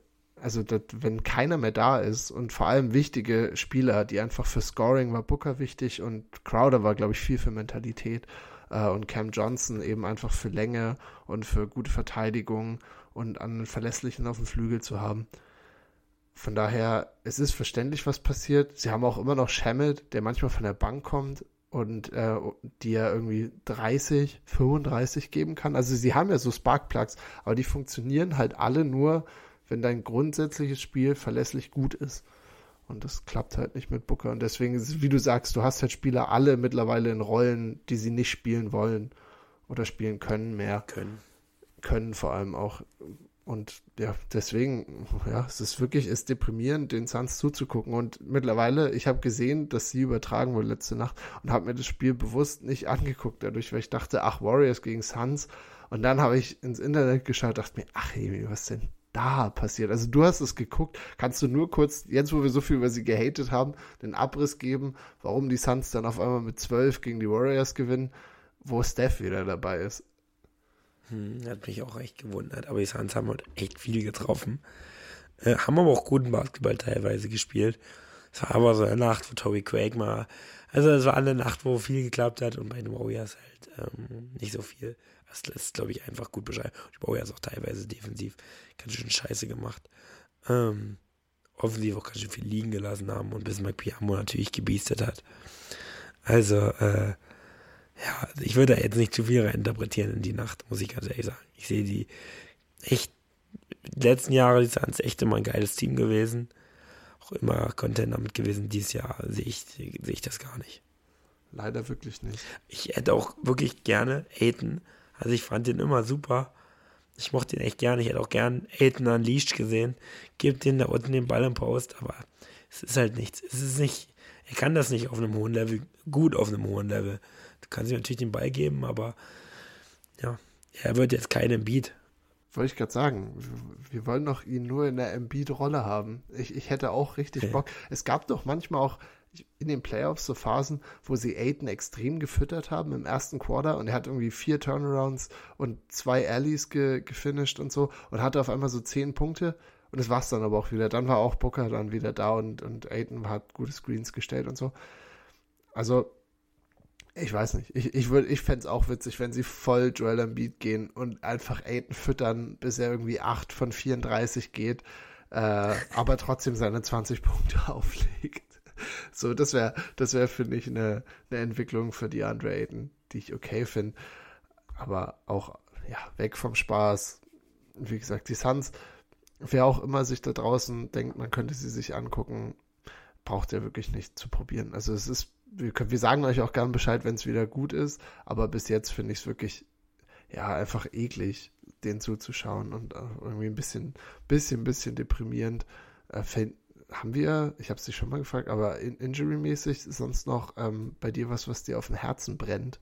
Speaker 1: also dass, wenn keiner mehr da ist und vor allem wichtige Spieler, die einfach für Scoring war Booker wichtig und Crowder war, glaube ich, viel für Mentalität äh, und Cam Johnson eben einfach für Länge und für gute Verteidigung und einen Verlässlichen auf dem Flügel zu haben. Von daher, es ist verständlich, was passiert. Sie haben auch immer noch Shamit, der manchmal von der Bank kommt und äh, die ja irgendwie 30, 35 geben kann. Also sie haben ja so Sparkplugs, aber die funktionieren halt alle nur, wenn dein grundsätzliches Spiel verlässlich gut ist. Und das klappt halt nicht mit Booker. Und deswegen ist es, wie du sagst, du hast halt Spieler alle mittlerweile in Rollen, die sie nicht spielen wollen oder spielen können mehr.
Speaker 2: Können.
Speaker 1: Können vor allem auch. Und ja, deswegen, ja, es ist wirklich, ist deprimierend, den Suns zuzugucken. Und mittlerweile, ich habe gesehen, dass sie übertragen wurde letzte Nacht und habe mir das Spiel bewusst nicht angeguckt dadurch, weil ich dachte, ach, Warriors gegen Suns. Und dann habe ich ins Internet geschaut, dachte mir, ach, hey, was denn da passiert? Also du hast es geguckt. Kannst du nur kurz, jetzt wo wir so viel über sie gehatet haben, den Abriss geben, warum die Suns dann auf einmal mit 12 gegen die Warriors gewinnen, wo Steph wieder dabei ist?
Speaker 2: Hm, hat mich auch echt gewundert. Aber die Suns haben halt echt viel getroffen. Äh, haben aber auch guten Basketball teilweise gespielt. Es war aber so eine Nacht, wo Toby Craig mal, also es war eine Nacht, wo viel geklappt hat und bei den Warriors halt ähm, nicht so viel. Das lässt, glaube ich, einfach gut beschreiben. Die Warriors auch teilweise defensiv ganz schön scheiße gemacht. Ähm, offensiv auch ganz schön viel liegen gelassen haben und bis Piamo natürlich gebiestet hat. Also, äh, ja, ich würde da jetzt nicht zu viel reinterpretieren in die Nacht, muss ich ganz ehrlich sagen. Ich sehe die echt, die letzten Jahre, die sind echt immer ein geiles Team gewesen. Auch immer Content damit gewesen. Dieses Jahr sehe ich, sehe ich das gar nicht.
Speaker 1: Leider wirklich nicht.
Speaker 2: Ich hätte auch wirklich gerne Aiden. Also ich fand den immer super. Ich mochte ihn echt gerne. Ich hätte auch gern Aiden Unleashed gesehen. Gebt den da unten den Ball im Post, aber es ist halt nichts. Es ist nicht, er kann das nicht auf einem hohen Level, gut auf einem hohen Level. Du kannst ihm natürlich den Ball geben, aber ja, er wird jetzt keinen Beat.
Speaker 1: Wollte ich gerade sagen, wir wollen doch ihn nur in der Embiid-Rolle haben. Ich, ich hätte auch richtig okay. Bock. Es gab doch manchmal auch in den Playoffs so Phasen, wo sie Aiden extrem gefüttert haben im ersten Quarter und er hat irgendwie vier Turnarounds und zwei Alleys ge gefinisht und so und hatte auf einmal so zehn Punkte und das war's dann aber auch wieder. Dann war auch Booker dann wieder da und, und Aiden hat gute Screens gestellt und so. Also Ich weiß nicht. Ich, ich, ich fände es auch witzig, wenn sie voll Joel Embiid gehen und einfach Aiden füttern, bis er irgendwie 8 von 34 geht, äh, aber trotzdem seine 20 Punkte auflegt. So, das wäre, das wäre, finde ich, eine, eine Entwicklung für die Andre Ayton, die ich okay finde. Aber auch, ja, weg vom Spaß. Wie gesagt, die Suns, wer auch immer sich da draußen denkt, man könnte sie sich angucken, braucht ja wirklich nicht zu probieren. Also es ist wir, können, wir sagen euch auch gern Bescheid, wenn es wieder gut ist, aber bis jetzt finde ich es wirklich, ja, einfach eklig, den zuzuschauen und äh, irgendwie ein bisschen, bisschen, bisschen deprimierend. Äh, haben wir, ich habe es dich schon mal gefragt, aber in, injury-mäßig sonst noch ähm, bei dir was, was dir auf dem Herzen brennt?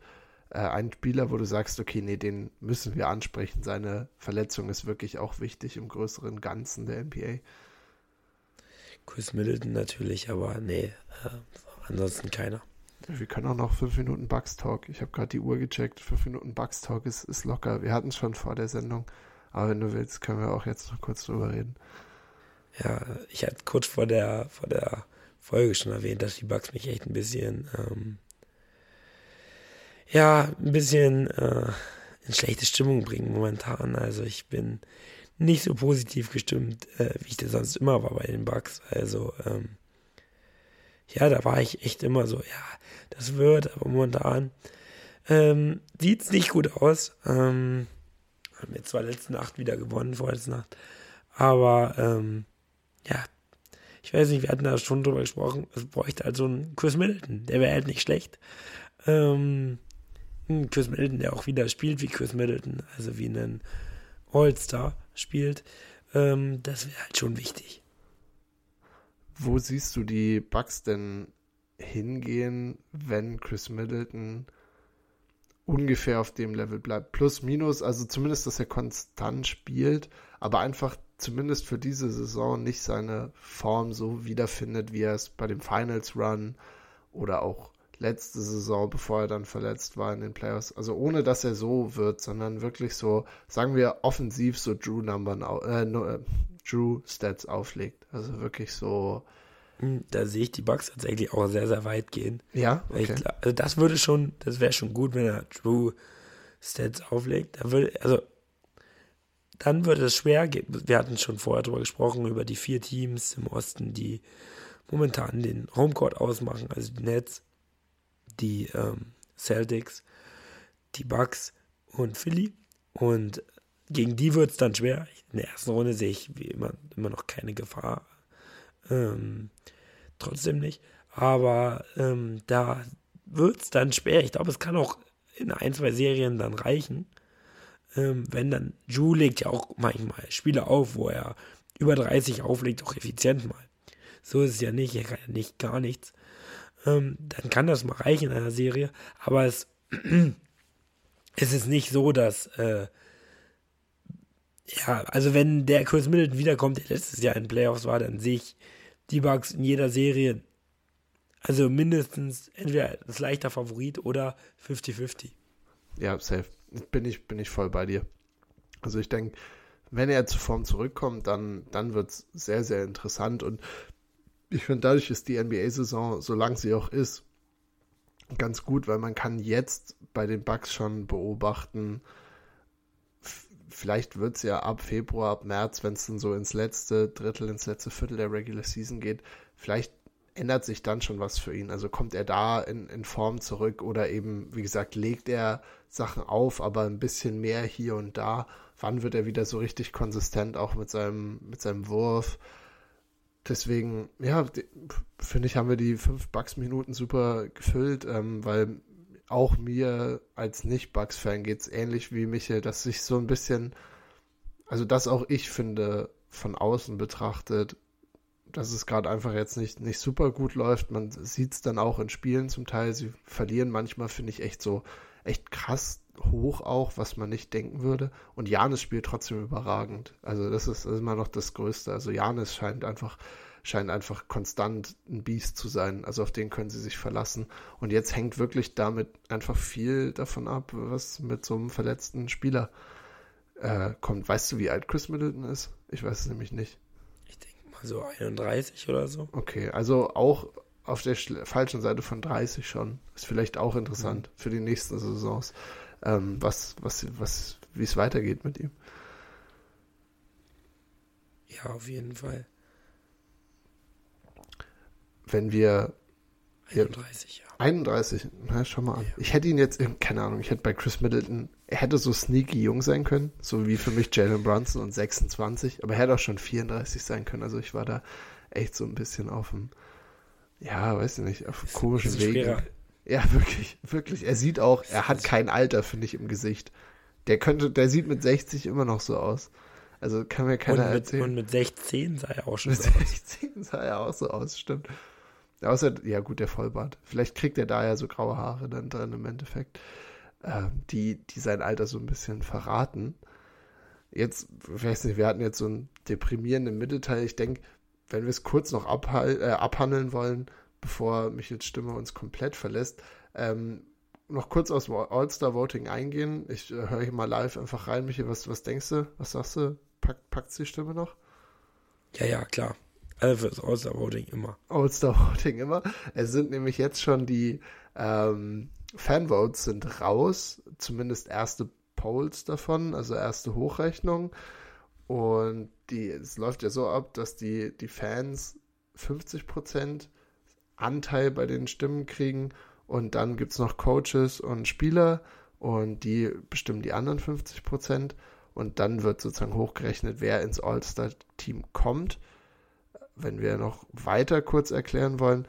Speaker 1: Äh, ein Spieler, wo du sagst, okay, nee, den müssen wir ansprechen. Seine Verletzung ist wirklich auch wichtig im größeren Ganzen der NBA.
Speaker 2: Chris Middleton natürlich, aber nee, äh, ansonsten keiner.
Speaker 1: Wir können auch noch fünf Minuten Bugs Talk. Ich habe gerade die Uhr gecheckt. Fünf Minuten Bugs Talk ist, ist locker. Wir hatten es schon vor der Sendung. Aber wenn du willst, können wir auch jetzt noch kurz drüber reden.
Speaker 2: Ja, ich hatte kurz vor der, vor der Folge schon erwähnt, dass die Bugs mich echt ein bisschen, ähm, ja, ein bisschen äh, in schlechte Stimmung bringen momentan. Also ich bin nicht so positiv gestimmt, äh, wie ich das sonst immer war bei den Bugs. Also, ähm, ja, da war ich echt immer so, ja, das wird, aber momentan ähm, sieht es nicht gut aus. Ähm, haben jetzt zwar letzte Nacht wieder gewonnen, vorletzte Nacht, aber ähm, ja, ich weiß nicht, wir hatten da schon drüber gesprochen, es bräuchte halt so einen Chris Middleton, der wäre halt nicht schlecht. Ähm, Chris Middleton, der auch wieder spielt wie Chris Middleton, also wie einen All-Star spielt, ähm, das wäre halt schon wichtig.
Speaker 1: Wo siehst du die Bugs denn hingehen, wenn Chris Middleton ungefähr auf dem Level bleibt? Plus, minus, also zumindest, dass er konstant spielt, aber einfach zumindest für diese Saison nicht seine Form so wiederfindet, wie er es bei dem Finals Run oder auch letzte Saison, bevor er dann verletzt war in den Playoffs. Also ohne, dass er so wird, sondern wirklich so, sagen wir, offensiv so Drew-Numbern, äh, äh, Drew-Stats auflegt. Also wirklich so.
Speaker 2: Hm, da sehe ich die Bugs tatsächlich auch sehr, sehr weit gehen.
Speaker 1: Ja,
Speaker 2: okay. Ich, also das würde schon, das wäre schon gut, wenn er Drew-Stats auflegt. Da würde, also dann würde es schwer gehen. Wir hatten schon vorher darüber gesprochen, über die vier Teams im Osten, die momentan den Homecourt ausmachen, also die Nets, die ähm, Celtics, die Bucks und Philly. Und gegen die wird es dann schwer. In der ersten Runde sehe ich wie immer, immer noch keine Gefahr. Ähm, trotzdem nicht. Aber ähm, da wird es dann schwer. Ich glaube, es kann auch in ein, zwei Serien dann reichen. Ähm, wenn dann, Drew legt ja auch manchmal Spiele auf, wo er über 30 auflegt, auch effizient mal. So ist es ja nicht, er kann ja nicht gar nichts ähm, dann kann das mal reichen in einer Serie. Aber es, es ist nicht so, dass, äh, ja, also wenn der Chris Middleton wiederkommt, der letztes Jahr in Playoffs war, dann sehe ich die Bugs in jeder Serie, also mindestens entweder das leichter Favorit oder 50-50.
Speaker 1: Ja, safe. Bin ich, bin ich voll bei dir. Also ich denke, wenn er zu Form zurückkommt, dann, dann wird es sehr, sehr interessant. Und ich finde, dadurch ist die NBA-Saison, solange sie auch ist, ganz gut, weil man kann jetzt bei den Bucks schon beobachten, vielleicht wird es ja ab Februar, ab März, wenn es dann so ins letzte Drittel, ins letzte Viertel der Regular Season geht, vielleicht ändert sich dann schon was für ihn. Also kommt er da in, in Form zurück oder eben, wie gesagt, legt er Sachen auf, aber ein bisschen mehr hier und da. Wann wird er wieder so richtig konsistent, auch mit seinem, mit seinem Wurf? Deswegen, ja, finde ich, haben wir die fünf Bugs-Minuten super gefüllt, ähm, weil auch mir als Nicht-Bugs-Fan geht es ähnlich wie Michael, dass sich so ein bisschen, also dass auch ich finde, von außen betrachtet, dass es gerade einfach jetzt nicht, nicht super gut läuft. Man sieht es dann auch in Spielen zum Teil. Sie verlieren manchmal, finde ich, echt so, echt krass hoch auch, was man nicht denken würde. Und Janis spielt trotzdem überragend. Also das ist, immer noch das Größte. Also Janis scheint einfach, scheint einfach konstant ein Biest zu sein. Also auf den können sie sich verlassen. Und jetzt hängt wirklich damit einfach viel davon ab, was mit so einem verletzten Spieler äh, kommt. Weißt du, wie alt Chris Middleton ist? Ich weiß es nämlich nicht.
Speaker 2: Ich denke mal so 31 oder so.
Speaker 1: Okay, also auch auf der falschen Seite von 30 schon. Ist vielleicht auch interessant mhm. für die nächsten Saisons, ähm, was, was, was, wie es weitergeht mit ihm.
Speaker 2: Ja, auf jeden Fall.
Speaker 1: Wenn wir
Speaker 2: 31, ja.
Speaker 1: 31, na, schau mal an. Ja. Ich hätte ihn jetzt, keine Ahnung, ich hätte bei Chris Middleton, er hätte so sneaky jung sein können, so wie für mich Jalen Brunson und 26, aber er hätte auch schon 34 sein können. Also ich war da echt so ein bisschen auf dem, ja, weiß ich nicht, auf komischen Weg. Ja, wirklich, wirklich. Er sieht auch, er hat kein Alter, finde ich, im Gesicht. Der könnte, der sieht mit 60 immer noch so aus. Also kann mir keiner
Speaker 2: und
Speaker 1: mit, erzählen.
Speaker 2: Und mit 16 sah er auch schon
Speaker 1: mit so aus. Mit 16 sah er auch so aus, stimmt. Außer, ja gut, der Vollbart. Vielleicht kriegt er da ja so graue Haare dann drin im Endeffekt, äh, die, die sein Alter so ein bisschen verraten. Jetzt, ich weiß nicht, wir hatten jetzt so einen deprimierenden Mittelteil. Ich denke, wenn wir es kurz noch äh, abhandeln wollen, bevor Michels Stimme uns komplett verlässt, ähm, noch kurz aus All-Star-Voting eingehen. Ich äh, höre hier mal live einfach rein. Michael, was, was denkst du? Was sagst du? Pack, packt die Stimme noch?
Speaker 2: Ja, ja, klar. Also fürs All-Star-Voting immer.
Speaker 1: All-Star-Voting immer. Es sind nämlich jetzt schon die ähm, Fanvotes sind raus. Zumindest erste Polls davon, also erste Hochrechnung. Und die, es läuft ja so ab, dass die, die Fans 50% Anteil bei den Stimmen kriegen und dann gibt es noch Coaches und Spieler und die bestimmen die anderen 50% und dann wird sozusagen hochgerechnet, wer ins All-Star-Team kommt. Wenn wir noch weiter kurz erklären wollen,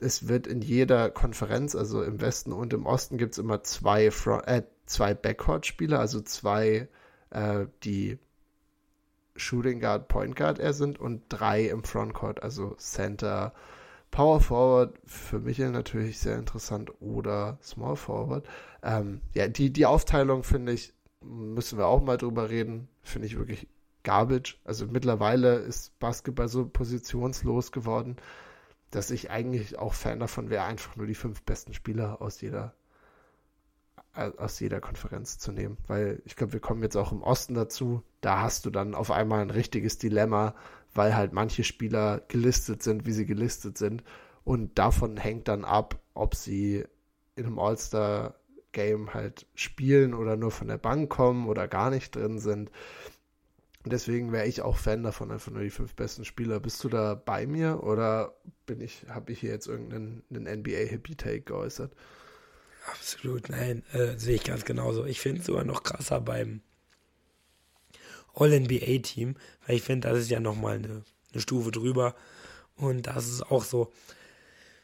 Speaker 1: es wird in jeder Konferenz, also im Westen und im Osten, gibt es immer zwei, äh, zwei Backcourt-Spieler, also zwei, äh, die Shooting Guard, Point Guard er sind und drei im Frontcourt, also Center, Power Forward, für mich natürlich sehr interessant oder Small Forward. Ähm, ja, die, die Aufteilung finde ich, müssen wir auch mal drüber reden, finde ich wirklich garbage. Also mittlerweile ist Basketball so positionslos geworden, dass ich eigentlich auch Fan davon wäre, einfach nur die fünf besten Spieler aus jeder aus jeder Konferenz zu nehmen, weil ich glaube, wir kommen jetzt auch im Osten dazu. Da hast du dann auf einmal ein richtiges Dilemma, weil halt manche Spieler gelistet sind, wie sie gelistet sind. Und davon hängt dann ab, ob sie in einem All-Star-Game halt spielen oder nur von der Bank kommen oder gar nicht drin sind. Deswegen wäre ich auch Fan davon, einfach nur die fünf besten Spieler. Bist du da bei mir oder bin ich, habe ich hier jetzt irgendeinen NBA-Hippie-Take geäußert?
Speaker 2: Absolut, nein, äh, sehe ich ganz genauso. Ich finde es sogar noch krasser beim All-NBA-Team, weil ich finde, das ist ja nochmal eine, eine Stufe drüber. Und das ist auch so,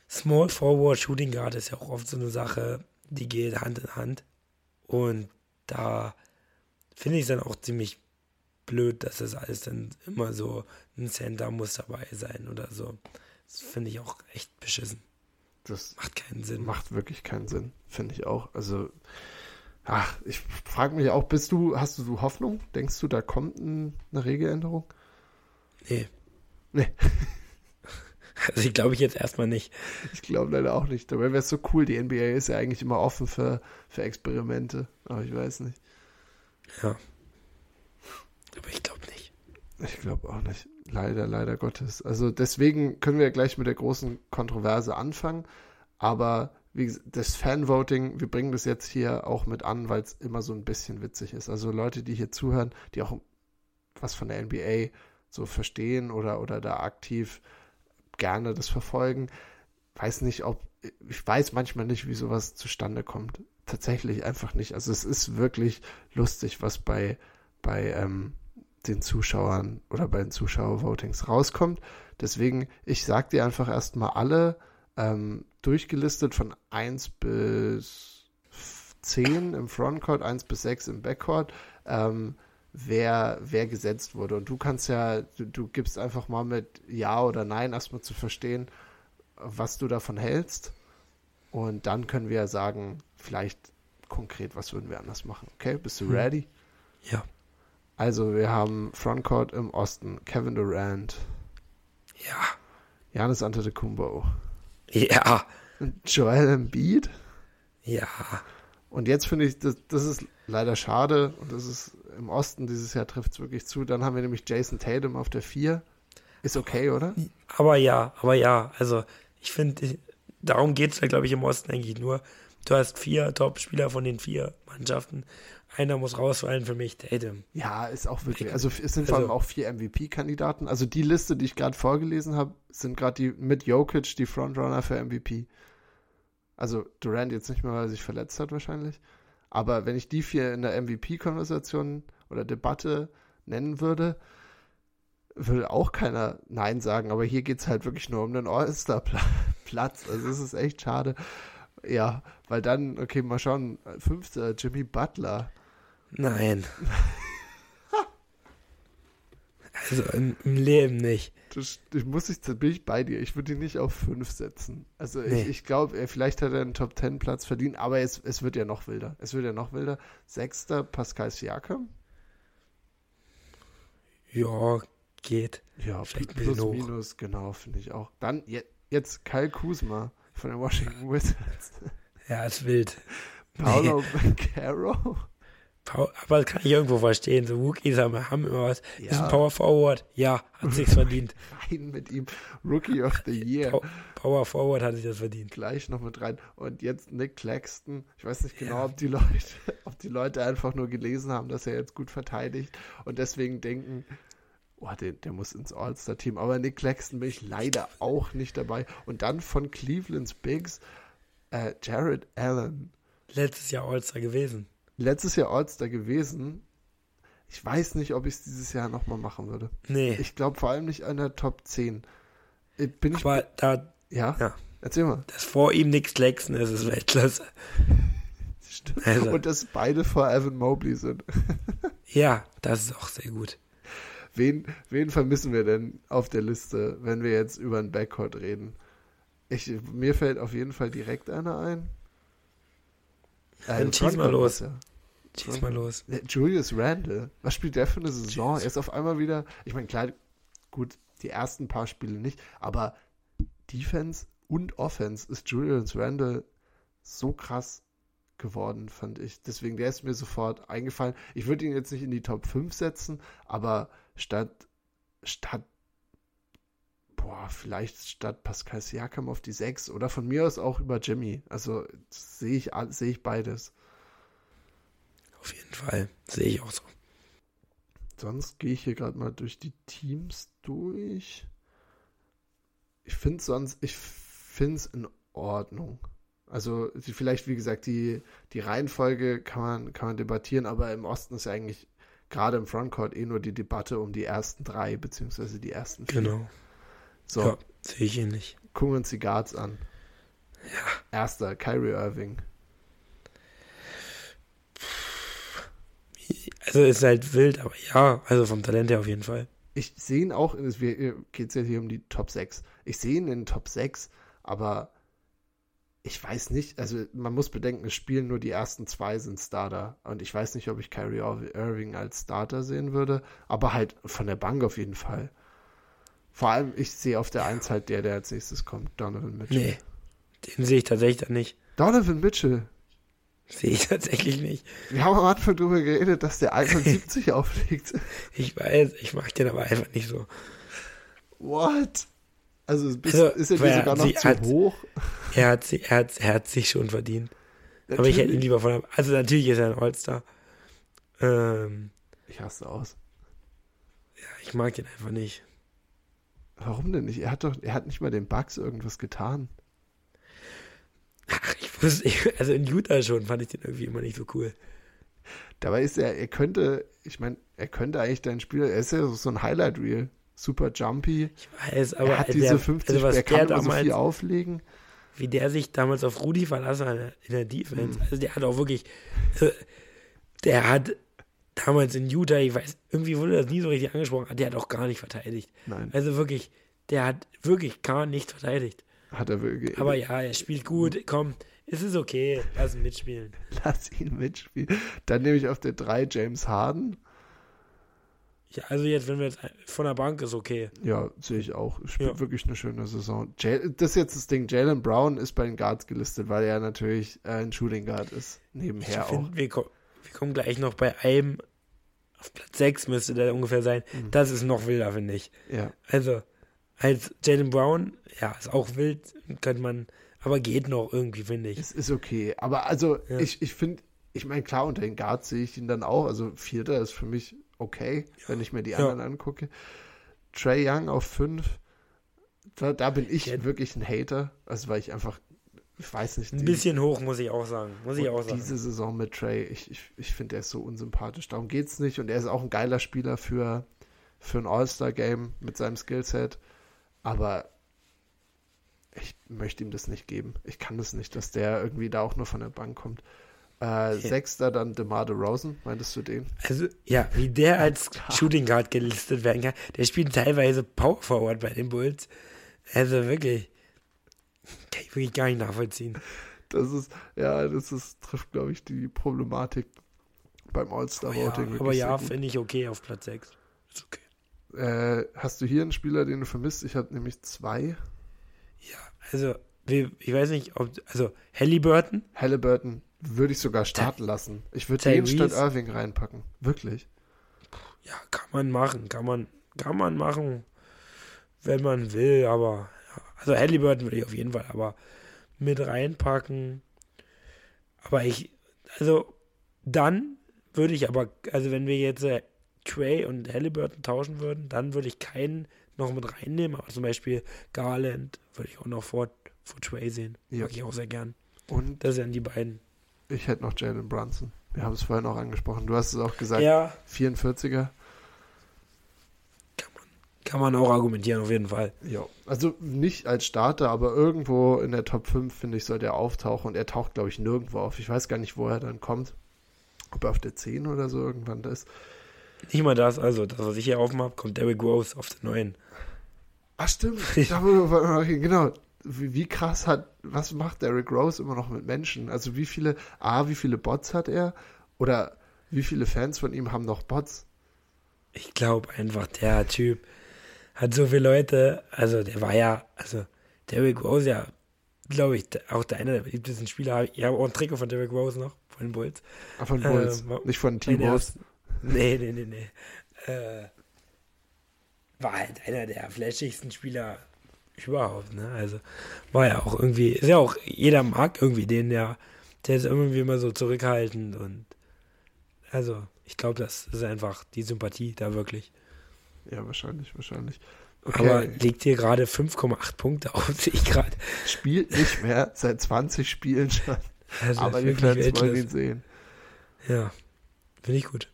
Speaker 2: Small Forward Shooting Guard ist ja auch oft so eine Sache, die geht Hand in Hand. Und da finde ich es dann auch ziemlich blöd, dass das alles dann immer so ein Center muss dabei sein oder so. Das finde ich auch echt beschissen.
Speaker 1: Das macht keinen Sinn. Macht wirklich keinen Sinn, finde ich auch. Also, ach, ich frage mich auch, bist du, hast du so Hoffnung? Denkst du, da kommt ein, eine Regeländerung?
Speaker 2: Nee.
Speaker 1: Nee.
Speaker 2: Also ich glaube ich jetzt erstmal nicht.
Speaker 1: Ich glaube leider auch nicht. Dabei wäre es so cool. Die NBA ist ja eigentlich immer offen für, für Experimente. Aber ich weiß nicht.
Speaker 2: Ja. Aber ich glaube nicht.
Speaker 1: Ich glaube auch nicht. Leider, leider Gottes. Also deswegen können wir gleich mit der großen Kontroverse anfangen. Aber wie gesagt, das Fanvoting, wir bringen das jetzt hier auch mit an, weil es immer so ein bisschen witzig ist. Also Leute, die hier zuhören, die auch was von der NBA so verstehen oder, oder da aktiv gerne das verfolgen, weiß nicht, ob, ich weiß manchmal nicht, wie sowas zustande kommt. Tatsächlich einfach nicht. Also es ist wirklich lustig, was bei, bei ähm, den Zuschauern oder bei den Zuschauervotings rauskommt. Deswegen, ich sag dir einfach erstmal alle ähm, durchgelistet von 1 bis 10 im Frontcourt, 1 bis 6 im Backcourt, ähm, wer, wer gesetzt wurde. Und du kannst ja, du, du gibst einfach mal mit Ja oder Nein erstmal zu verstehen, was du davon hältst. Und dann können wir sagen, vielleicht konkret, was würden wir anders machen. Okay, bist du hm. ready?
Speaker 2: Ja.
Speaker 1: Also wir haben Frontcourt im Osten, Kevin Durant.
Speaker 2: Ja.
Speaker 1: Janis Antetokounmpo.
Speaker 2: Ja.
Speaker 1: Joel Embiid.
Speaker 2: Ja.
Speaker 1: Und jetzt finde ich, das, das ist leider schade und das ist im Osten dieses Jahr trifft es wirklich zu. Dann haben wir nämlich Jason Tatum auf der 4. Ist okay, oder?
Speaker 2: Aber ja, aber ja, also Ich finde, darum geht es da, glaube ich, im Osten eigentlich nur. Du hast vier Top-Spieler von den vier Mannschaften. Einer muss rausfallen für mich, Tatum.
Speaker 1: Ja, ist auch wirklich. Also es sind vor allem also auch vier MVP-Kandidaten. Also die Liste, die ich gerade vorgelesen habe, sind gerade die mit Jokic die Frontrunner für MVP. Also Durant jetzt nicht mehr, weil er sich verletzt hat wahrscheinlich. Aber wenn ich die vier in der MVP-Konversation oder Debatte nennen würde, würde auch keiner Nein sagen. Aber hier geht es halt wirklich nur um den All-Star-Platz. Also es ist echt schade. Ja, weil dann, okay, mal schauen, fünfter Jimmy Butler.
Speaker 2: Nein. also im, im, Leben nicht.
Speaker 1: Das, ich muss ich, bin ich bei dir. Ich würde ihn nicht auf fünf setzen. Also nee. ich, ich glaube, vielleicht hat er einen Top Ten Platz verdient, aber es, es wird ja noch wilder. Es wird ja noch wilder. Sechster Pascal Siakam.
Speaker 2: Ja, geht.
Speaker 1: Ja, vielleicht plus, minus, genau, finde ich auch. Dann je, jetzt Kyle Kuzma von den Washington Wizards.
Speaker 2: Ja, ist wild.
Speaker 1: Paulo nee.
Speaker 2: Aber das kann ich irgendwo verstehen. So Rookies haben, haben immer was. Ja. Ist ein Power Forward. Ja, hat sich's verdient.
Speaker 1: Rein mit ihm. Rookie of the Year.
Speaker 2: Power Forward hat sich das verdient.
Speaker 1: Gleich noch mit rein. Und jetzt Nick Claxton. Ich weiß nicht genau, ja. ob die Leute, ob die Leute einfach nur gelesen haben, dass er jetzt gut verteidigt und deswegen denken, oh, der, der muss ins All-Star-Team. Aber Nick Claxton bin ich leider auch nicht dabei. Und dann von Cleveland's Bigs, äh, Jared Allen.
Speaker 2: Letztes Jahr All-Star gewesen
Speaker 1: letztes Jahr All-Star gewesen. Ich weiß nicht, ob ich es dieses Jahr nochmal machen würde.
Speaker 2: Nee.
Speaker 1: Ich glaube vor allem nicht in der Top 10. Äh, bin ich.
Speaker 2: Aber da.
Speaker 1: Ja? ja. Erzähl mal.
Speaker 2: Dass vor ihm nichts Lexen ist, ist Weltklasse.
Speaker 1: Stimmt. Also. Und dass beide vor Evan Mobley sind.
Speaker 2: ja, das ist auch sehr gut.
Speaker 1: Wen, wen vermissen wir denn auf der Liste, wenn wir jetzt über ein Backcourt reden? Ich, mir fällt auf jeden Fall direkt einer ein.
Speaker 2: Dann schieß mal los. Ja. Schieß mal los.
Speaker 1: Julius Randle, was spielt der für eine Saison? Er ist auf einmal wieder, ich meine, klar, gut, die ersten paar Spiele nicht, aber Defense und Offense ist Julius Randle so krass geworden, fand ich. Deswegen, der ist mir sofort eingefallen. Ich würde ihn jetzt nicht in die Top 5 setzen, aber statt, statt boah, vielleicht statt Pascal Siakam auf die 6 oder von mir aus auch über Jimmy. Also sehe ich, seh ich beides.
Speaker 2: Auf jeden Fall, sehe ich auch so.
Speaker 1: Sonst gehe ich hier gerade mal durch die Teams durch. Ich finde sonst, ich finde es in Ordnung. Also vielleicht, wie gesagt, die, die Reihenfolge kann man, kann man debattieren, aber im Osten ist ja eigentlich gerade im Frontcourt eh nur die Debatte um die ersten drei, beziehungsweise die ersten
Speaker 2: vier. Genau. So. Ja, sehe ich ähnlich.
Speaker 1: Gucken wir uns die Guards an.
Speaker 2: Ja.
Speaker 1: Erster, Kyrie Irving.
Speaker 2: Also ist halt wild, aber ja, also vom Talent her auf jeden Fall.
Speaker 1: Ich sehe ihn auch, es geht ja hier um die Top 6. Ich sehe ihn in den Top 6, aber ich weiß nicht, also man muss bedenken, es spielen nur die ersten zwei sind Starter. Und ich weiß nicht, ob ich Kyrie Irving als Starter sehen würde, aber halt von der Bank auf jeden Fall. Vor allem, ich sehe auf der. Eins halt der, der als nächstes kommt, Donovan Mitchell. Nee,
Speaker 2: den sehe ich tatsächlich dann nicht.
Speaker 1: Donovan Mitchell.
Speaker 2: Sehe ich tatsächlich nicht.
Speaker 1: Wir haben am Anfang darüber geredet, dass der 71 auflegt.
Speaker 2: Ich weiß, ich mag den aber einfach nicht so.
Speaker 1: What? Also, bist, also ist er dir sogar noch zu
Speaker 2: hat,
Speaker 1: hoch?
Speaker 2: Er hat, er, hat, er hat sich schon verdient. Natürlich. Aber ich hätte ihn lieber von Also natürlich ist er ein All-Star. Ähm,
Speaker 1: ich hasse aus.
Speaker 2: Ja, ich mag den einfach nicht.
Speaker 1: Warum denn nicht? Er hat doch, er hat nicht mal den Bugs irgendwas getan.
Speaker 2: Ach, ich wusste, ich, also in Utah schon fand ich den irgendwie immer nicht so cool.
Speaker 1: Dabei ist er, er könnte, ich meine, er könnte eigentlich dein Spieler, er ist ja so ein Highlight-Reel. Super jumpy.
Speaker 2: Ich weiß, aber
Speaker 1: er hat diese 50, also er kann damals, so viel auflegen.
Speaker 2: Wie der sich damals auf Rudi verlassen hat in der Defense. Hm. Also der hat auch wirklich, also der hat damals in Utah, ich weiß, irgendwie wurde das nie so richtig angesprochen, der hat auch gar nicht verteidigt.
Speaker 1: Nein.
Speaker 2: Also wirklich, der hat wirklich gar nicht verteidigt.
Speaker 1: Hat er wirklich.
Speaker 2: Aber ja, er spielt gut, komm, es ist okay, lass ihn mitspielen.
Speaker 1: Lass ihn mitspielen. Dann nehme ich auf der 3 James Harden.
Speaker 2: Ja, also jetzt, wenn wir jetzt von der Bank ist okay.
Speaker 1: Ja, sehe ich auch. Spielt ja. wirklich eine schöne Saison. das ist jetzt das Ding. Jalen Brown ist bei den Guards gelistet, weil er natürlich ein Shooting Guard ist. Nebenher ich find, auch.
Speaker 2: Wir, kommen gleich noch bei einem, auf Platz 6 müsste der ungefähr sein. Mhm. Das ist noch wilder, finde ich.
Speaker 1: Ja.
Speaker 2: Also, als Jalen Brown, ja, ist auch wild, könnte man, aber geht noch irgendwie, finde ich.
Speaker 1: Es ist okay. Aber also,
Speaker 2: Ja.
Speaker 1: ich, ich finde, ich meine, klar, unter den Guards sehe ich ihn dann auch. Also, Vierter ist für mich okay, wenn ich mir die
Speaker 2: Ja.
Speaker 1: anderen angucke. Trey Young auf fünf, da, da bin ich
Speaker 2: Ja.
Speaker 1: wirklich ein Hater. Also, weil ich einfach, ich weiß nicht,
Speaker 2: Ein bisschen hoch, muss ich auch sagen. Muss ich auch sagen.
Speaker 1: diese Saison mit Trey, ich, ich, ich finde, er ist so unsympathisch. Darum geht's nicht. Und er ist auch ein geiler Spieler für, für ein All-Star-Game mit seinem Skillset. Aber ich möchte ihm das nicht geben. Ich kann das nicht, dass der irgendwie da auch nur von der Bank kommt. Äh, Sechster dann DeMar DeRozan, meintest du den?
Speaker 2: Also, ja, wie der als. Shooting Guard gelistet werden kann. Der spielt teilweise Power Forward bei den Bulls. Also wirklich. Kann ich wirklich gar nicht nachvollziehen.
Speaker 1: Das ist, ja, das ist, trifft, glaube ich, die Problematik beim
Speaker 2: Aber ja,
Speaker 1: All-Star-Voting. wirklich
Speaker 2: aber
Speaker 1: sehr
Speaker 2: ja finde ich okay auf Platz 6. Ist okay.
Speaker 1: Äh, hast du hier einen Spieler, den du vermisst? Ich habe nämlich zwei.
Speaker 2: Ja, also, ich weiß nicht, ob. Also, Halliburton,
Speaker 1: Halliburton würde ich sogar starten lassen. Ich würde den statt Irving reinpacken. Wirklich.
Speaker 2: ja, kann man machen. Kann man, kann man machen, wenn man will, aber. Also, Halliburton würde ich auf jeden Fall aber mit reinpacken. Aber ich. Also, dann würde ich aber. Also, wenn wir jetzt äh, Trey und Halliburton tauschen würden, dann würde ich keinen noch mit reinnehmen. Aber zum Beispiel Garland würde ich auch noch vor, vor Trey sehen.
Speaker 1: Ja.
Speaker 2: Mag ich auch sehr gern.
Speaker 1: Und
Speaker 2: Das sind die beiden.
Speaker 1: ich hätte noch Jalen Brunson. Wir haben es vorhin auch angesprochen. Du hast es auch gesagt.
Speaker 2: Ja,
Speaker 1: 44er.
Speaker 2: Kann man auch argumentieren, auf jeden Fall.
Speaker 1: Ja. Also nicht als Starter, aber irgendwo in der Top 5, finde ich, sollte er auftauchen. Und er taucht, glaube ich, nirgendwo auf. Ich weiß gar nicht, wo er dann kommt. Ob er auf der 10 oder so irgendwann da ist.
Speaker 2: Nicht mal das, also das, was ich hier habe, kommt Derrick Rose auf den neuen.
Speaker 1: Ach stimmt. Wo- okay, genau. Wie, wie krass hat, was macht Derrick Rose immer noch mit Menschen? Also wie viele, A, wie viele Bots hat er? Oder wie viele Fans von ihm haben noch Bots?
Speaker 2: Ich glaube einfach, der Typ hat so viele Leute, also der war ja, also Derrick Rose ja, glaube ich, auch der einer der beliebtesten Spieler. Ich habe auch ein Trikot von Derrick Rose noch, von den Bulls.
Speaker 1: Ah, Von Bulls,
Speaker 2: Ähm,
Speaker 1: nicht von
Speaker 2: ersten- Nee, nee, nee, nee. Äh, war halt einer der flashigsten Spieler überhaupt, ne? Also war ja auch irgendwie, ist ja auch, jeder mag irgendwie den, der, der ist irgendwie immer so zurückhaltend und also ich glaube, das ist einfach die Sympathie da wirklich.
Speaker 1: Ja, wahrscheinlich, wahrscheinlich.
Speaker 2: Aber
Speaker 1: Okay,
Speaker 2: legt hier gerade 5,8 Punkte auf, sehe ich gerade.
Speaker 1: spielt nicht mehr seit 20 Spielen schon.
Speaker 2: Also
Speaker 1: Aber die
Speaker 2: wirklich
Speaker 1: Fans wollen ihn sehen.
Speaker 2: Ja, finde ich gut.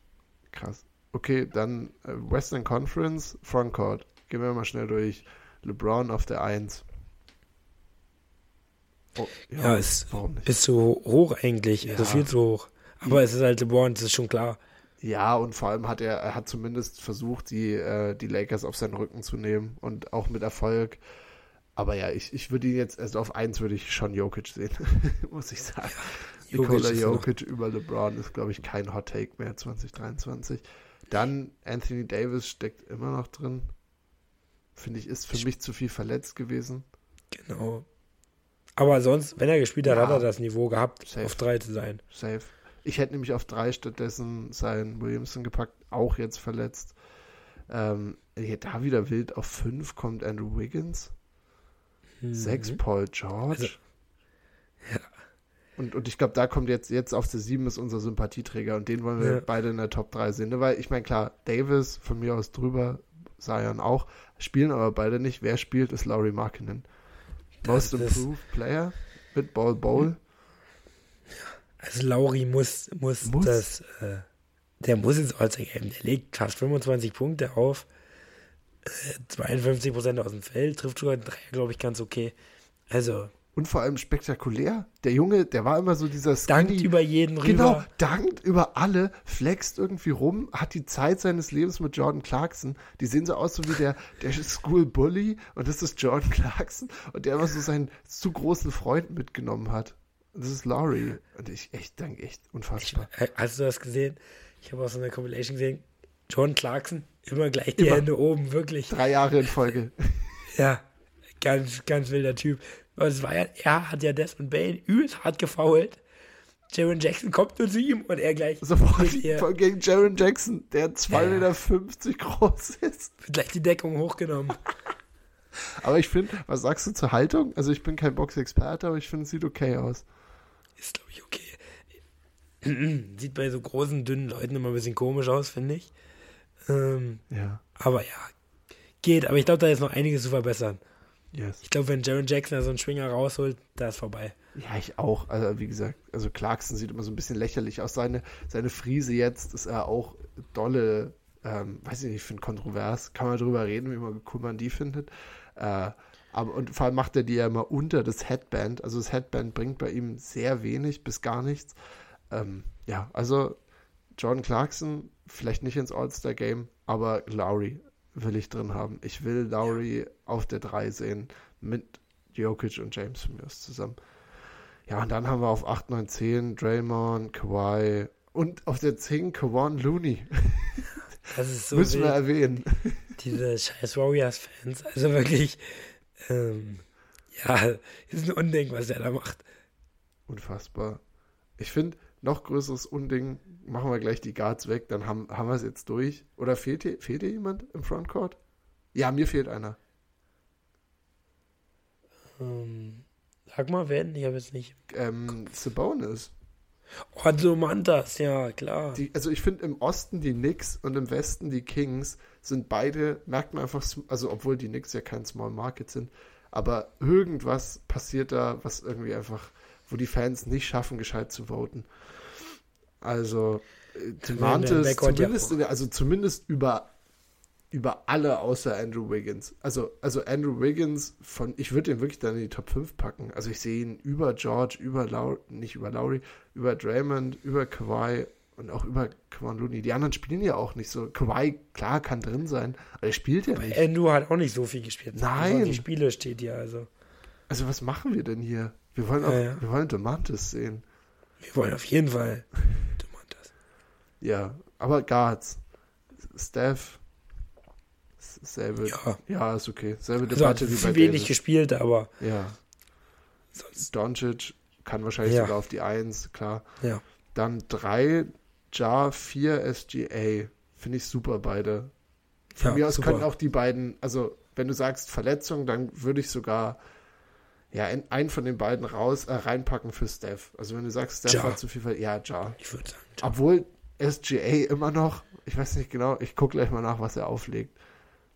Speaker 1: Krass. Okay, dann äh, Western Conference, Frontcourt. Gehen wir mal schnell durch. LeBron auf der 1. Oh,
Speaker 2: Ja, ist,
Speaker 1: nicht?
Speaker 2: ist zu hoch eigentlich, also
Speaker 1: Ja.
Speaker 2: viel zu hoch. Aber es ist halt LeBron, das ist schon klar.
Speaker 1: Ja, und vor allem hat er, er hat zumindest versucht, die, äh, die Lakers auf seinen Rücken zu nehmen und auch mit Erfolg. Aber ja, ich, ich würde ihn jetzt, also auf 1 würde ich schon Jokic sehen, muss ich sagen.
Speaker 2: Jokic
Speaker 1: Nikola Jokic über LeBron ist, glaube ich, kein Hot Take mehr 2023. Dann Anthony Davis steckt immer noch drin. Finde ich, ist für
Speaker 2: Ich-
Speaker 1: mich zu viel verletzt gewesen.
Speaker 2: Genau. Aber sonst, wenn er gespielt hat,
Speaker 1: Ja.
Speaker 2: hat er das Niveau gehabt,
Speaker 1: Safe.
Speaker 2: auf drei zu sein.
Speaker 1: Safe. Ich hätte nämlich auf 3 stattdessen seinen Williamson gepackt, auch jetzt verletzt. Ähm, ja, da wieder wild auf 5 kommt Andrew Wiggins.
Speaker 2: Mhm.
Speaker 1: 6 Paul George.
Speaker 2: Also, ja.
Speaker 1: Und, und ich glaube, da kommt jetzt, jetzt auf der 7 ist unser Sympathieträger und den wollen wir
Speaker 2: Ja.
Speaker 1: beide in der Top 3 sehen. Ne? Weil ich meine, klar, Davis von mir aus drüber, Zion auch, spielen aber beide nicht. Wer spielt, ist Laurie Markkinen.
Speaker 2: Das
Speaker 1: Most Improved Player mit Ball Bowl.
Speaker 2: Also Lauri muss, muss,
Speaker 1: Muss?
Speaker 2: das, äh, der muss ins All-Star geben. Der legt fast 25 Punkte auf, äh, 52 Prozent aus dem Feld, trifft sogar einen Dreier, glaube ich, ganz okay. Also,
Speaker 1: Und vor allem spektakulär. Der Junge, der war immer so dieser
Speaker 2: dankt
Speaker 1: skinny-
Speaker 2: über jeden
Speaker 1: Genau,
Speaker 2: rüber.
Speaker 1: dankt über alle, flext irgendwie rum, hat die Zeit seines Lebens mit Jordan Clarkson. Die sehen so aus, so wie der, der School Bully und das ist Jordan Clarkson und der immer so seinen zu großen Freund mitgenommen hat. Das ist Laurie. Und ich echt danke, echt
Speaker 2: Ich,
Speaker 1: unfassbar.
Speaker 2: äh, hast du das gesehen? Ich habe auch so eine Compilation gesehen. John Clarkson, immer gleich die
Speaker 1: Immer.
Speaker 2: Hände oben, wirklich.
Speaker 1: Drei Jahre in Folge.
Speaker 2: Ja, ganz, ganz wilder Typ. Aber es war ja, er hat ja Desmond Bain übelst hart gefoult. Jaron Jackson kommt nur zu ihm und er gleich,
Speaker 1: Sofort voll gegen Jaron Jackson, der 2,50 Meter groß ist.
Speaker 2: gleich die Deckung hochgenommen.
Speaker 1: aber ich finde, was sagst du zur Haltung? Also ich bin kein Boxexperte, aber ich finde, es sieht okay aus.
Speaker 2: Ist, glaube ich, okay. Sieht bei so großen, dünnen Leuten immer ein bisschen komisch aus, finde ich. Ähm,
Speaker 1: Ja.
Speaker 2: aber ja, geht. Aber ich glaube, da ist noch einiges zu verbessern.
Speaker 1: Yes.
Speaker 2: Ich glaube, wenn Jaron Jackson da so einen Schwinger rausholt, da ist vorbei.
Speaker 1: Ja, ich auch. Also wie gesagt, also Clarkson sieht immer so ein bisschen lächerlich aus. Seine, seine Friese jetzt ist er auch dolle, ähm, weiß ich nicht, ich finde kontrovers. Kann man drüber reden, wie man cool man die findet. Äh, aber und vor allem macht er die ja immer unter das Headband. Also das Headband bringt bei ihm sehr wenig bis gar nichts. Ähm, ja, also Jordan Clarkson vielleicht nicht ins All-Star-Game, aber Lowry will ich drin haben. Ich will Lowry auf der 3 sehen mit Jokic und James von mir zusammen. Ja, und dann haben wir auf 8, 9, 10 Draymond, Kawhi und auf der 10 Kawan Looney.
Speaker 2: Das ist so
Speaker 1: Müssen wir
Speaker 2: wild,
Speaker 1: erwähnen.
Speaker 2: diese scheiß Warriors-Fans. Also wirklich, ähm, ja, ist ein Unding, was er da macht.
Speaker 1: Unfassbar. Ich finde, noch größeres Unding, machen wir gleich die Guards weg, dann haben, haben wir es jetzt durch. Oder fehlt hier, fehlt hier jemand im Frontcourt? Ja, mir fehlt einer.
Speaker 2: Ähm, sag mal, wen? Ich habe jetzt nicht.
Speaker 1: Ähm, Sabonis.
Speaker 2: Oh, so Mantas, ja, klar.
Speaker 1: Die, also ich finde im Osten die Knicks und im Westen die Kings sind beide, merkt man einfach, also obwohl die Knicks ja kein Small Market sind, aber irgendwas passiert da, was irgendwie einfach, wo die Fans nicht schaffen, gescheit zu voten. Also äh, Demantis,
Speaker 2: ja
Speaker 1: zumindest, in der, also zumindest über, über alle außer Andrew Wiggins. Also, also Andrew Wiggins von, ich würde ihn wirklich dann in die Top 5 packen. Also ich sehe ihn über George, über Lowry, nicht über Lowry, über Draymond, über Kawhi und auch über Kawhi Looney. Die anderen spielen ja auch nicht so. Kawhi, klar, kann drin sein, aber er spielt ja nicht.
Speaker 2: Andrew hat auch nicht so viel gespielt.
Speaker 1: Nein.
Speaker 2: Die Spiele steht hier, also.
Speaker 1: Also was machen wir denn hier? Wir wollen auch,
Speaker 2: Ja, ja.
Speaker 1: wir wollen Demantis sehen.
Speaker 2: Wir wollen auf jeden Fall. Du Mantas.
Speaker 1: Ja, aber Guards. Steph. Selbe.
Speaker 2: Ja.
Speaker 1: Ja, ist okay. Selbe
Speaker 2: Also
Speaker 1: Debatte wie bei
Speaker 2: wenig
Speaker 1: Davis.
Speaker 2: gespielt, aber
Speaker 1: Ja.
Speaker 2: sonst,
Speaker 1: Doncic kann wahrscheinlich
Speaker 2: Ja.
Speaker 1: sogar auf die 1, klar.
Speaker 2: ja.
Speaker 1: Dann 3 Jar, 4 SGA. Finde ich super beide. Von
Speaker 2: ja,
Speaker 1: mir aus
Speaker 2: super.
Speaker 1: können auch die beiden, also wenn du sagst Verletzung, dann würde ich sogar ja, in, einen von den beiden raus äh, reinpacken für Steph. Also wenn du sagst, Steph
Speaker 2: Ja.
Speaker 1: hat zu viel Ver ja, Jar.
Speaker 2: Ich würde sagen,
Speaker 1: Obwohl SGA immer noch, ich weiß nicht genau, ich gucke gleich mal nach, was er auflegt.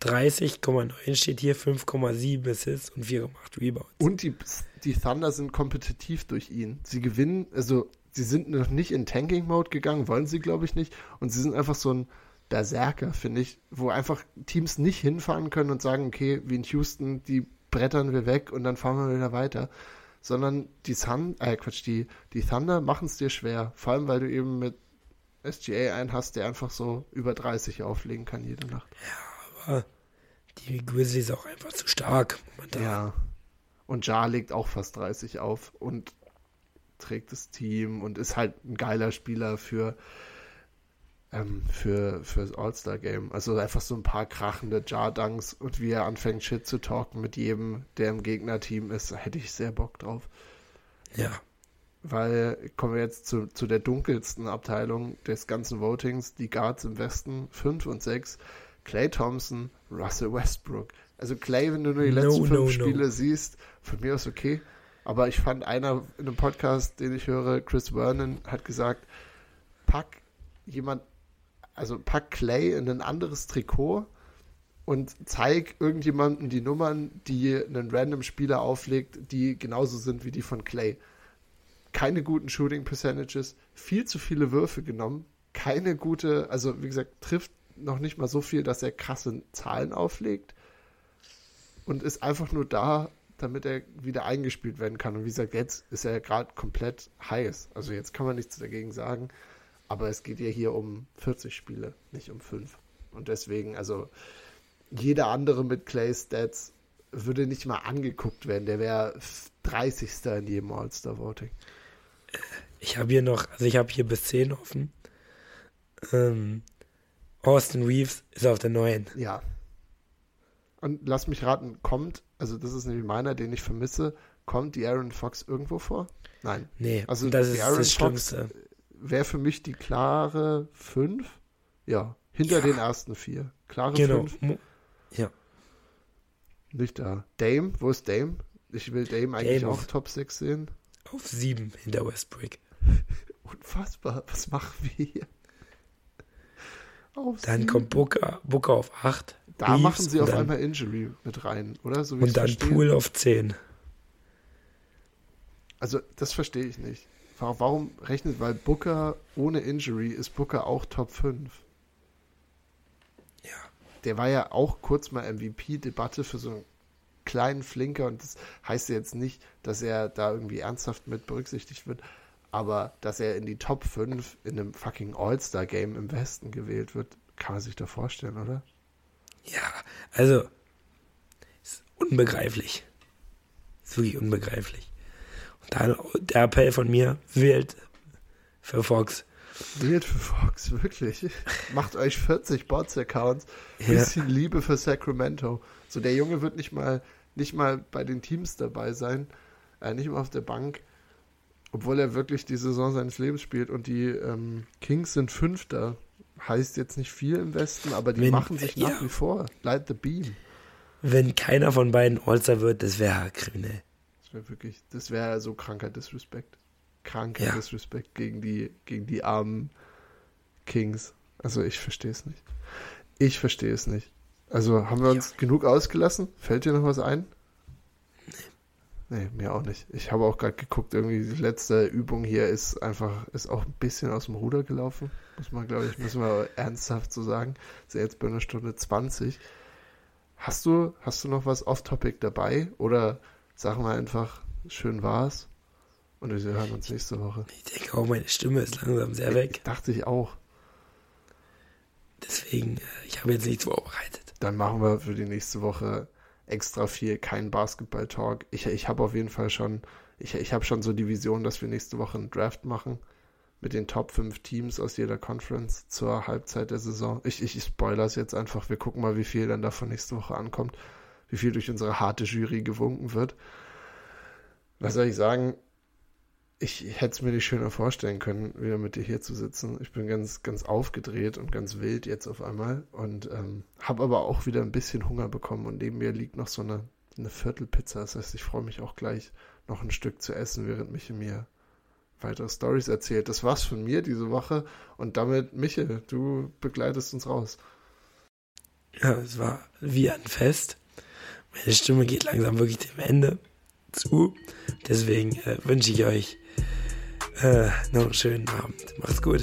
Speaker 2: 30,9 steht hier, 5,7 Assists und 4,8 Rebounds.
Speaker 1: Und die, die Thunder sind kompetitiv durch ihn. Sie gewinnen, also sie sind noch nicht in Tanking-Mode gegangen, wollen sie, glaube ich, nicht. Und sie sind einfach so ein Berserker, finde ich, wo einfach Teams nicht hinfahren können und sagen, okay, wie in Houston, die brettern wir weg und dann fahren wir wieder weiter. Sondern die Sun, äh Quatsch, die, die Thunder machen es dir schwer. Vor allem, weil du eben mit SGA einen hast, der einfach so über 30 auflegen kann jede Nacht.
Speaker 2: Aber die Grizzlies auch einfach zu stark. momentan.
Speaker 1: Ja. Und Jar legt auch fast 30 auf und trägt das Team und ist halt ein geiler Spieler für, ähm, für, für das All-Star-Game. Also einfach so ein paar krachende Jar-Dunks und wie er anfängt, Shit zu talken mit jedem, der im Gegnerteam ist, hätte ich sehr Bock drauf.
Speaker 2: ja.
Speaker 1: Weil, kommen wir jetzt zu, zu der dunkelsten Abteilung des ganzen Votings, die Guards im Westen, 5 und 6, Clay Thompson, Russell Westbrook. Also Clay, wenn du nur die
Speaker 2: No,
Speaker 1: letzten fünf
Speaker 2: no, no.
Speaker 1: Spiele siehst, von mir aus okay. Aber ich fand einer in einem Podcast, den ich höre, Chris Vernon, hat gesagt, pack jemand, also pack Clay in ein anderes Trikot und zeig irgendjemandem die Nummern, die einen random Spieler auflegt, die genauso sind wie die von Clay. Keine guten Shooting Percentages, viel zu viele Würfe genommen, keine gute, also wie gesagt, trifft noch nicht mal so viel, dass er krasse Zahlen auflegt und ist einfach nur da, damit er wieder eingespielt werden kann. Und wie gesagt, jetzt ist er gerade komplett heiß. Also jetzt kann man nichts dagegen sagen, aber es geht ja hier um 40 Spiele, nicht um 5. Und deswegen, also jeder andere mit Clay Stats würde nicht mal angeguckt werden. Der wäre 30. in jedem All-Star-Voting.
Speaker 2: Ich habe hier noch, also ich habe hier bis 10 offen. Ähm, Austin Reeves ist auf der 9.
Speaker 1: Ja. Und lass mich raten, kommt, also das ist nämlich meiner, den ich vermisse, kommt die Aaron Fox irgendwo vor? Nein.
Speaker 2: Nee,
Speaker 1: Also
Speaker 2: das
Speaker 1: die
Speaker 2: ist
Speaker 1: Aaron
Speaker 2: das
Speaker 1: Fox wäre für mich die klare 5. Ja, hinter
Speaker 2: Ja.
Speaker 1: den ersten vier. Klare
Speaker 2: Genau.
Speaker 1: 5.
Speaker 2: Mo- Ja.
Speaker 1: Nicht da. Dame, wo ist Dame? Ich will Dame eigentlich
Speaker 2: Dame
Speaker 1: auch
Speaker 2: auf-
Speaker 1: Top 6 sehen.
Speaker 2: Auf 7 hinter Westbrook.
Speaker 1: Unfassbar. Was machen wir hier? Auf
Speaker 2: Dann
Speaker 1: sieben.
Speaker 2: kommt Booker, Booker auf 8.
Speaker 1: Da machen sie auf einmal Injury mit rein, oder? So
Speaker 2: Und dann
Speaker 1: verstehe.
Speaker 2: Pool auf 10.
Speaker 1: Also, das verstehe ich nicht. Wa- Warum rechnet, weil Booker ohne Injury ist Booker auch Top 5.
Speaker 2: Ja.
Speaker 1: Der war ja auch kurz mal MVP-Debatte für so einen kleinen Flinker und das heißt ja jetzt nicht, dass er da irgendwie ernsthaft mit berücksichtigt wird, aber dass er in die Top 5 in einem fucking All-Star-Game im Westen gewählt wird, kann man sich doch vorstellen, oder?
Speaker 2: Ja, also, ist unbegreiflich. Ist wirklich unbegreiflich. Und dann der Appell von mir, wählt für Fox.
Speaker 1: Wählt für Fox, wirklich. Macht euch 40 Bots-Accounts.
Speaker 2: Ja.
Speaker 1: Bisschen Liebe für Sacramento. So, der Junge wird nicht mal, nicht mal bei den Teams dabei sein, äh, nicht mal auf der Bank, obwohl er wirklich die Saison seines Lebens spielt. Und die ähm, Kings sind Fünfter. Heißt jetzt nicht viel im Westen, aber die
Speaker 2: Wenn-
Speaker 1: machen sich nach
Speaker 2: ja.
Speaker 1: wie vor. Light the beam.
Speaker 2: Wenn keiner von beiden All-Star wird, das wäre kriminell.
Speaker 1: Das wäre wirklich, das wäre so kranker Disrespect. Kranker
Speaker 2: Ja.
Speaker 1: Disrespect gegen die, gegen die armen Kings. Also ich verstehe es nicht. Ich verstehe es nicht. Also haben wir uns genug ausgelassen? Fällt dir noch was ein? Nee, mir auch nicht. Ich habe auch gerade geguckt, irgendwie die letzte Übung hier ist einfach, ist auch ein bisschen aus dem Ruder gelaufen. Muss man, glaube ich, müssen wir ernsthaft so sagen. Ist ja jetzt bei einer Stunde 20. Hast du, hast du noch was off-topic dabei? Oder sagen wir einfach, schön war's? Und wir hören uns nächste Woche.
Speaker 2: Ich denke auch, meine Stimme ist langsam sehr weg.
Speaker 1: Dachte ich auch.
Speaker 2: Deswegen, äh, ich habe jetzt nichts vorbereitet.
Speaker 1: Dann machen wir für die nächste Woche extra viel, kein Basketball-Talk. Ich, ich habe auf jeden Fall schon, ich, ich habe schon so die Vision, dass wir nächste Woche einen Draft machen mit den Top 5 Teams aus jeder Conference zur Halbzeit der Saison. Ich, ich, ich spoilere es jetzt einfach. Wir gucken mal, wie viel dann davon nächste Woche ankommt, wie viel durch unsere harte Jury gewunken wird. Was soll ich sagen? Ich hätte es mir nicht schöner vorstellen können, wieder mit dir hier zu sitzen. Ich bin ganz, ganz aufgedreht und ganz wild jetzt auf einmal und ähm, habe aber auch wieder ein bisschen Hunger bekommen und neben mir liegt noch so eine, eine Viertelpizza. Das heißt, ich freue mich auch gleich noch ein Stück zu essen, während Miche mir weitere Stories erzählt. Das war's von mir diese Woche und damit, Miche, du begleitest uns raus.
Speaker 2: Ja, es war wie ein Fest. Meine Stimme geht langsam wirklich dem Ende zu. Deswegen äh, wünsche ich euch äh, noch einen schönen Abend. Macht's gut.